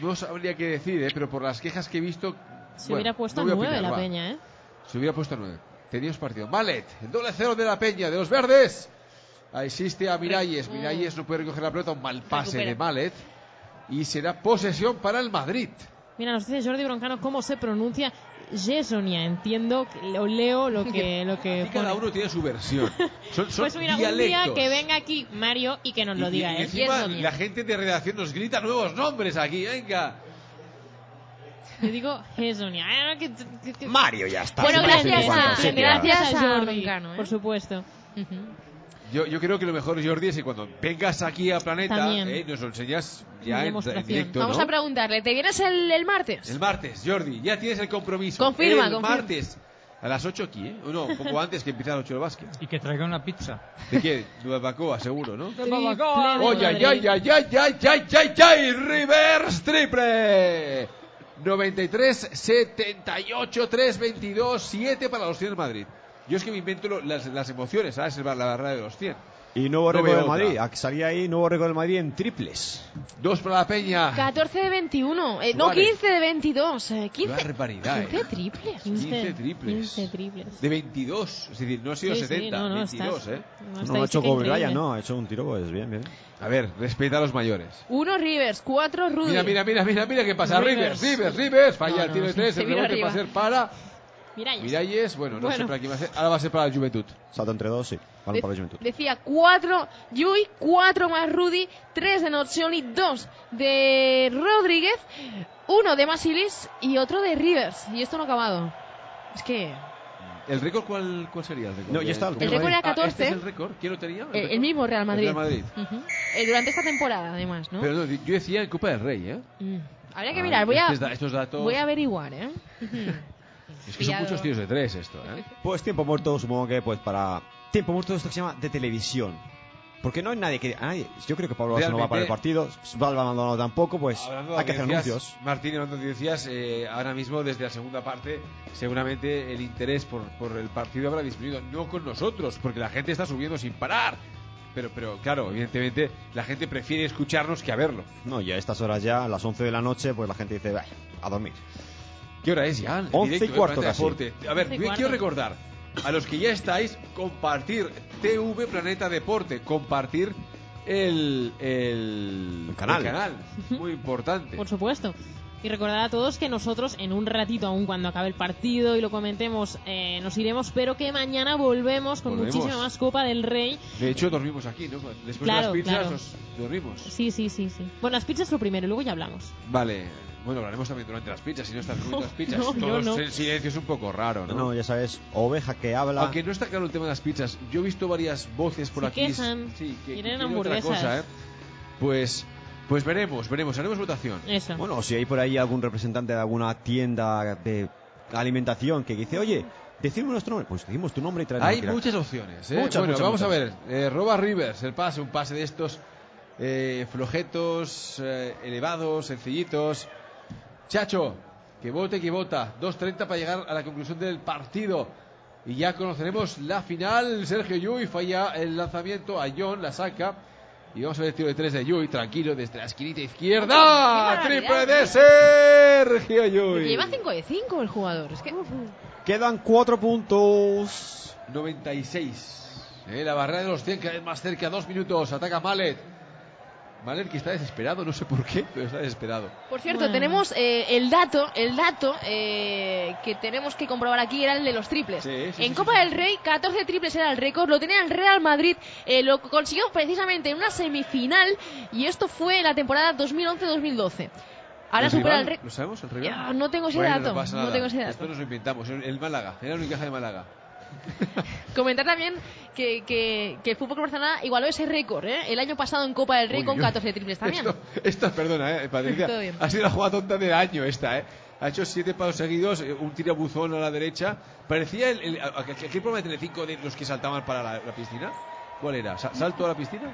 no sabría qué decir, ¿eh? pero por las quejas que he visto. Se bueno, hubiera puesto no nueve la va. peña, ¿eh? Se hubiera puesto nueve. Teníamos partido. Mallet, el doble cero de la Peña, de los verdes. Ahí existe a Miralles. Miralles no puede recoger la pelota, un mal pase Recupera. de Mallet. Y será posesión para el Madrid. Mira, nos dice Jordi Broncano cómo se pronuncia Gesonia. Entiendo, que- o leo lo que, lo que cada pone. uno tiene su versión. Son, son Pues mira, dialectos. un día que venga aquí Mario y que nos lo Y- diga y, él. encima la gente de redacción nos grita nuevos nombres aquí, venga. Yo digo que- Mario ya está. Bueno, gracias a- gracias Jordi, Broncano, ¿eh? por supuesto. Ujú. Yo, yo creo que lo mejor, Jordi, es que cuando vengas aquí a Planeta, También. eh, nos lo enseñas ya en, en directo, Vamos ¿no? a preguntarle, ¿te vienes el, el martes? El martes, Jordi, ya tienes el compromiso. Confirma, el confirma. martes. A las 8 aquí, ¿eh? O no, un poco antes que empiece a las 8 el básquet. Y que traiga una pizza. ¿De qué? Nueva Bacoa, seguro, ¿no? De ¡Oye, ay, ay, ay, ay, ay, ay, ay, ay! ¡Reverse triple! 93, 78, 3, 22, 7 para los 100 del Madrid. Yo es que me invento lo- las, las emociones, ¿sabes? La barra de los 100. Y nuevo No récord veo del Madrid. Salía ahí nuevo récord del Madrid en triples. Dos para la Peña. 14 de 21, eh, no Suárez. 15 de 22, eh, 15, Qué barbaridad, 15 ¿eh? triples. 15 triples. 15 triples. De 22. Es decir, no ha sido Sí, sí, 70, no, no, 22, estás- ¿eh? No, no ha hecho Kobe. Bryant, no. Ha hecho un tiro, pues bien, bien. A ver, respeta a los mayores. 1 Rivers, 4 Rudy. Mira, mira, mira, mira, mira qué pasa. Rivers, Rivers. Rivers, Rivers. Falla No, el tiro no, de sí, 3. se El rebote va a ser para Miralles. Miralles. Bueno, no sé Bueno. para quién va a ser. Ahora va a ser para la Juventud. Salto entre dos, sí. Balón De- para la Juventud. Decía 4 Yui, 4 más Rudy, 3 de Nocioni, 2 de Rodríguez, 1 de Masilis y otro de Rivers. Y esto no ha acabado. Es que ¿El récord cuál, cuál sería? El, récord No, ya está, el El récord era Ah, ¿Este 14. es el récord? ¿Quién lo tenía? el, el récord? mismo Real Madrid. El Real Madrid. Ujú. Eh, durante esta temporada, además, ¿no? Pero no, yo decía en Copa del Rey, ¿eh? Mm. Habría que Ah, mirar, voy a, estos da- estos datos- voy a averiguar, ¿eh? Es que son muchos tiros de tres esto, ¿eh? Pues tiempo muerto, supongo que pues para... Tiempo muerto esto que se llama de televisión. Porque no hay nadie que... a nadie- yo creo que Pablo Lasso no va para el partido. Valva Maldonado tampoco, pues Hablando de hay que hacer audiencias, anuncios. Martín, hablando de audiencias, eh, ahora mismo desde la segunda parte, seguramente el interés por, por el partido habrá disminuido. No con nosotros, porque la gente está subiendo sin parar. Pero, pero claro, evidentemente la gente prefiere escucharnos que a verlo. No, y a estas horas ya, a las 11 de la noche, pues la gente dice, "Bah, a dormir. ¿Qué hora es ya? El 11 y cuarto casi. A ver, 11 y yo quiero recordar a los que ya estáis, compartir TV Planeta Deporte, compartir el, el, El canal. el canal. Muy importante. Por supuesto. Y recordar a todos que nosotros en un ratito, aún cuando acabe el partido y lo comentemos, eh, nos iremos, pero que mañana volvemos con Volvemos. muchísima más Copa del Rey. De hecho, dormimos aquí, ¿no? Después Claro, de las pizzas claro. nos dormimos. Sí, sí, sí, sí. Bueno, las pizzas lo primero y luego ya hablamos. Vale. Bueno, hablaremos también durante las pizzas, si no estás comiendo las pizzas. no, Todos no. en silencio es un poco raro, ¿no? No, ya sabes, oveja que habla. Aunque no está claro el tema de las pizzas. Yo he visto varias voces por Se aquí. quejan, Sí, que quieren quieren otra hamburguesas. cosa, ¿eh? Pues, pues veremos, veremos. Haremos votación. Eso. Bueno, si hay por ahí algún representante de alguna tienda de alimentación que dice, oye, decimos nuestro nombre, pues decimos tu nombre y traemos Hay la- muchas opciones, ¿eh? Muchas, bueno, muchas, vamos muchas. a ver. Eh, Roba Rivers, el pase, un pase de estos eh, flojetos, eh, elevados, sencillitos. Chacho, que vote, que vota. 2.30 para llegar a la conclusión del partido. Y ya conoceremos la final. Sergio Llull falla el lanzamiento a John, la saca. Y vamos a ver el tiro de tres de Yui, tranquilo, desde la esquinita izquierda. ¡Qué ¡Triple de Sergio Yui! Lleva 5 de 5 el jugador. Es que. Quedan cuatro puntos. 96. Eh, la barrera de los 100 cada vez más cerca, dos minutos. Ataca Mallet. Mallet que está desesperado, no sé por qué, pero está desesperado. Por cierto, Bueno. tenemos eh, el dato, el dato eh, que tenemos que comprobar aquí era el de los triples. Sí, sí, en sí, Copa sí, del Rey, 14 triples era el récord, lo tenía el Real Madrid, eh, lo consiguió precisamente en una semifinal y esto fue en la temporada 2011-2012. Ahora ¿El supera el récord. ¿Lo sabemos, el rival? Ya, no tengo ese Bueno, dato, No, pasa no nada. tengo ese dato. Esto nos lo inventamos. El, Málaga, era la Unicaja de Málaga. Comentar también que, que, que el Fútbol Club Barcelona igualó ese récord ¿eh? el año pasado en Copa del Rey Uy, con uy. 14 triples también. Esto, esta, perdona, eh, Patricia. Ha sido la jugada tonta del año esta, eh. Ha hecho siete pasos seguidos, eh, un tirabuzón a la derecha. Parecía el, el, aquel aquel programa de Telecinco de los que saltaban para la, la piscina. ¿Cuál era? ¿Sa- ¿Salto a la piscina?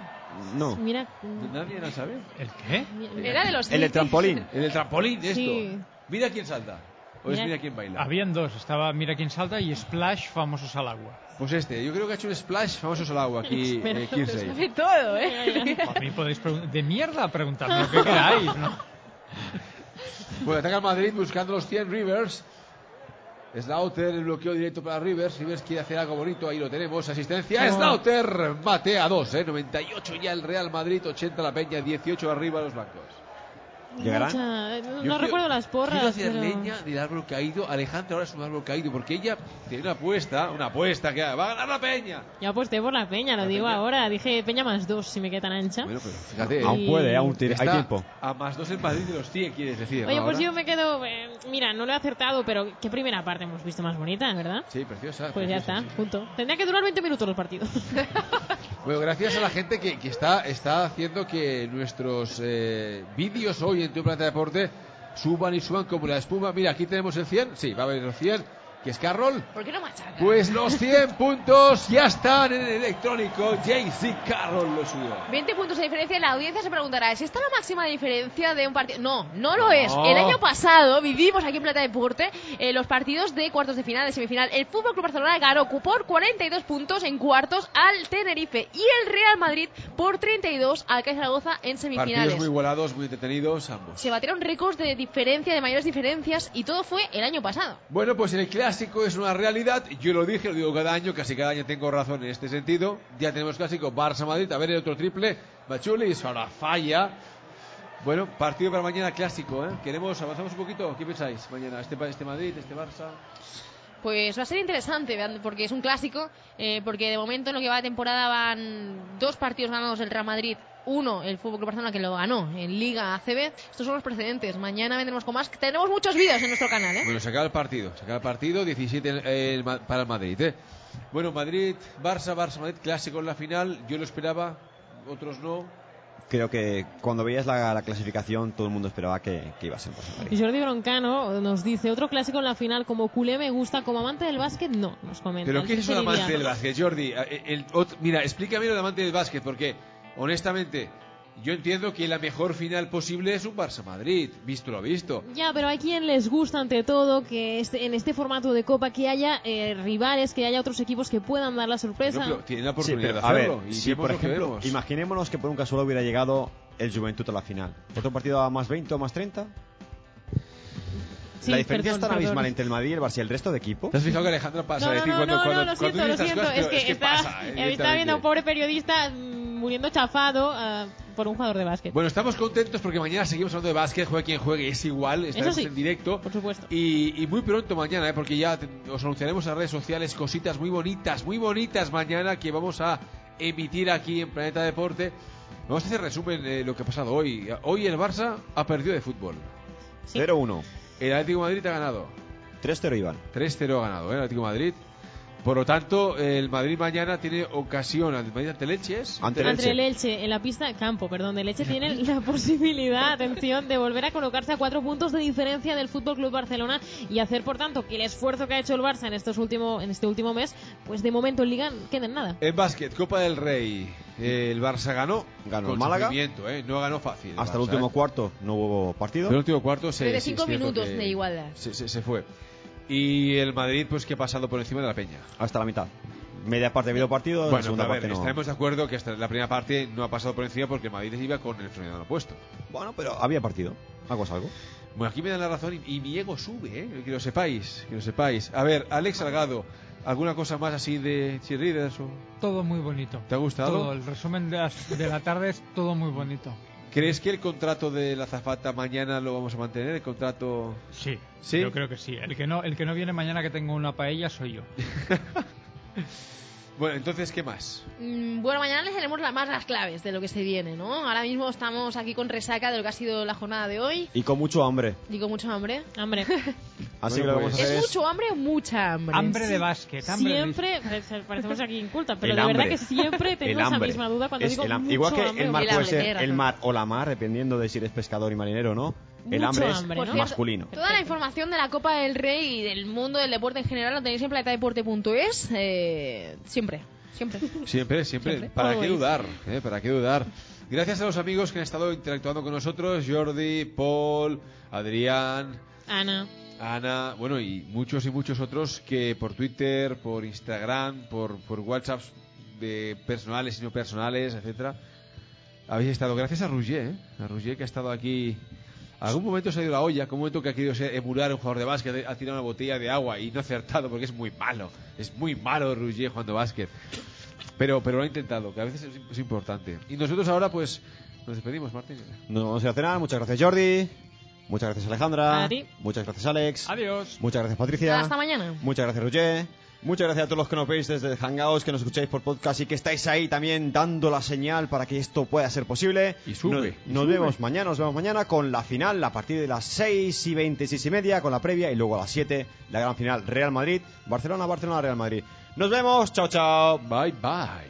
No. Mira, Nadie la sabe. ¿El qué? Era de los El del trampolín. En el trampolín, esto. Sí. Mira quién salta. O es Mira- mira quién baila. Habían dos, estaba Mira quién salta y Splash, famosos al agua. Pues este, yo creo que ha hecho un splash famosos al agua aquí, eh, Kirsey. Sabe todo, ¿eh? A mí podéis preguntar, de mierda preguntarme lo que queráis, ¿no? Bueno, ataca el Madrid buscando los 100 Rivers. Slaughter, el bloqueo directo para Rivers. Rivers quiere hacer algo bonito, ahí lo tenemos. Asistencia. Oh. Slaughter mate a 2, ¿eh? 98 ya el Real Madrid, 80 la Peña, 18 arriba los blancos. ¿Llegarán? mucha- no Yo recuerdo las porras. Quiero hacer pero- leña del árbol caído. Alejandro ahora es un árbol caído porque ella tiene una apuesta, una apuesta que va a ganar la Peña. Yo aposté por la peña, lo La digo Peña. ahora. Dije peña más dos si me queda tan ancha. Bueno, pero fíjate. Aún puede, aún tiene- hay tiempo. A más 2 en Madrid de los 100, quieres decir. Oye, pues Ahora. yo me quedo. eh, mira, no lo he acertado, pero qué primera parte hemos visto más bonita, ¿verdad? Sí, preciosa. Pues ya preciosa, está, sí. punto. Tendría que durar 20 minutos los partidos. Bueno, gracias a la gente que, que está, está haciendo que nuestros eh, vídeos hoy en Tu Planeta Deporte suban y suban como la espuma. Mira, aquí tenemos el 100. Sí, va a haber los 100. Que es Carroll. ¿Por qué no machaca? Pues los 100 puntos ya están en el electrónico. JC Carroll lo subió. 20 puntos de diferencia. La audiencia se preguntará, ¿es esta la máxima diferencia de un partido? No, no lo es. El año pasado vivimos aquí en Plata Deporte eh, los partidos de cuartos de final, de semifinal. El Fútbol Club Barcelona ganó por 42 puntos en cuartos al Tenerife y el Real Madrid por 32 al CAI Zaragoza en Partidos semifinales. muy igualados, muy entretenidos ambos. Se batieron récords de diferencia, de mayores diferencias y todo fue el año pasado. Bueno, pues el clásico es una realidad. Yo lo dije, lo digo cada año, casi cada año tengo razón en este sentido. Ya tenemos clásico Barça-Madrid. A ver el otro triple. Machulis, ahora falla. Bueno, partido para mañana clásico, ¿eh? Queremos, avanzamos un poquito. ¿Qué pensáis mañana? ¿Este, este Madrid, este Barça? Pues va a ser interesante, porque es un clásico, eh, porque de momento en lo que va de temporada van dos partidos ganados el Real Madrid, uno el Fútbol Club Barcelona que lo ganó en Liga ACB. Estos son los precedentes. Mañana vendremos con más. Tenemos muchos vídeos en nuestro canal, ¿eh? Bueno, se acaba el partido. Se acaba el partido, 17 el- el Ma- para el Madrid, ¿eh? Bueno, Madrid, Barça, Barça-Madrid, clásico en la final. Yo lo esperaba, otros no. Creo que cuando veías la, la clasificación todo el mundo esperaba que, que iba a ser Barça Y Madrid. Jordi Broncano nos dice, otro clásico en la final, como culé me gusta, como amante del básquet, no, nos comenta. ¿Pero El qué es eso de Cicely amante del básquet, Jordi? Eh, el mira, explícame lo de amante del básquet, porque honestamente yo entiendo que la mejor final posible es un Barça-Madrid, visto lo visto. Ya, pero hay quien les gusta ante todo que este, en este formato de Copa que haya eh, rivales, que haya otros equipos que puedan dar la sorpresa. Pero tienen la Sí, oportunidad pero, de a ver, hacerlo. y si por lo que ejemplo, imaginémonos que por un casual hubiera llegado el Juventud a la final. ¿Otro partido a más 20 o más 30? Sí, la diferencia perdón, es tan perdón. abismal entre el Madrid y el Barça y el resto de equipo. ¿Te has fijado que Alejandro pasa No, a no, decir no, cuando, no, cuando, no, lo cuando siento, lo siento. cosas, Es pero que, está, pasa, estaba viendo a un pobre periodista mm, muriendo chafado ah, por un jugador de básquet. Bueno, estamos contentos porque mañana seguimos hablando de básquet, juegue quien juegue, es igual, estaremos sí, en directo. por supuesto. Y, y muy pronto mañana, ¿eh? porque ya te- os anunciaremos en redes sociales cositas muy bonitas, muy bonitas mañana que vamos a emitir aquí en Planeta Deporte. Vamos a hacer resumen de lo que ha pasado hoy. Hoy el Barça ha perdido de fútbol. Sí. 0-1. El Atlético de Madrid ha ganado. 3-0 Iván. 3-0 ha ganado ¿eh? el Atlético de Madrid. Por lo tanto, el Madrid mañana tiene ocasión ante el Madrid ante Leche, ¿es? Ante el Elche. el Elche, en la pista, campo, perdón, del Elche tiene la posibilidad, atención, de volver a colocarse a cuatro puntos de diferencia del Fútbol Club Barcelona y hacer, por tanto, que el esfuerzo que ha hecho el Barça en estos último, en este último mes, pues de momento en Liga queda en nada. En básquet, Copa del Rey. eh, el Barça ganó. Ganó con el Málaga. sufrimiento, ¿eh? No ganó fácil. Hasta el Barça, último ¿eh? cuarto no hubo partido. Pero el último cuarto se, sí, cinco minutos que de igualdad. Se, se- se fue. Y el Madrid, pues que ha pasado por encima de la peña. Hasta la mitad. Media parte ha habido partido, la Bueno, segunda a ver, parte no. estaremos de acuerdo que hasta la primera parte no ha pasado por encima porque Madrid iba con el frenado puesto. Bueno, pero había partido. Algo es algo. Bueno, aquí me dan la razón y, y mi ego sube, ¿eh? Que lo sepáis, que lo sepáis. A ver, Alex Salgado, ¿alguna cosa más así de cheerleaders o...? Todo muy bonito. ¿Te ha gustado? Todo, el resumen de, las- de la tarde es todo muy bonito. ¿Crees que el contrato de la zafata mañana lo vamos a mantener? ¿El contrato...? Sí, ¿Sí? yo creo que sí. El que no, el que no viene mañana que tengo una paella soy yo. Bueno, entonces, ¿qué más? Mm, Bueno, mañana les haremos la- más las claves de lo que se viene, ¿no? Ahora mismo estamos aquí con resaca de lo que ha sido la jornada de hoy. Y con mucho hambre. Digo mucho hambre. Hombre, Así Bueno, que lo que vamos a pues- hacer ¿Es es... mucho hambre o mucha hambre? Hambre de básquet, hambre de- siempre, parece- parecemos aquí incultas, pero El de verdad hambre. que siempre esa hambre. misma duda cuando Es digo mucho Igual que hambre el mar puede hambre, ser el mar o la mar, dependiendo de si eres pescador y marinero o no. El hambre es hambre, ¿no? masculino. Toda la información de la Copa del Rey y del mundo del deporte en general lo tenéis en planetadeporte.es. Eh, siempre, siempre. Siempre, siempre. Siempre. ¿Para qué dudar? eh? ¿Para qué dudar? Gracias a los amigos que han estado interactuando con nosotros, Jordi, Paul, Adrián, Ana, Ana, bueno, y muchos y muchos otros que por Twitter, por Instagram, por, por WhatsApp de personales y no personales, etcétera, habéis estado. Gracias a Rougier, ¿eh? a Rougier que ha estado aquí. Algún momento se ha ido la olla, algún momento que ha querido emular a un jugador de básquet, ha tirado una botella de agua y no ha acertado porque es muy malo. Es muy malo Rougier jugando básquet. Pero, pero lo ha intentado, que a veces es, es importante. Y nosotros ahora, pues, nos despedimos, Martín. Nos vamos a ir a cenar. Muchas gracias, Jordi. Muchas gracias, Alejandra. A ti. Muchas gracias, Alex. Adiós. Muchas gracias, Patricia. Hasta mañana. Muchas gracias, Roger. Muchas gracias a todos los que nos veis desde Hangouts, que nos escucháis por podcast y que estáis ahí también dando la señal para que esto pueda ser posible. Y sube, Nos, y nos sube. vemos mañana, nos vemos mañana con la final a partir de las 6 y 26 y media, con la previa y luego a las 7 la gran final Real Madrid, Barcelona, Barcelona, Real Madrid. Nos vemos, chao, chao. Bye, bye.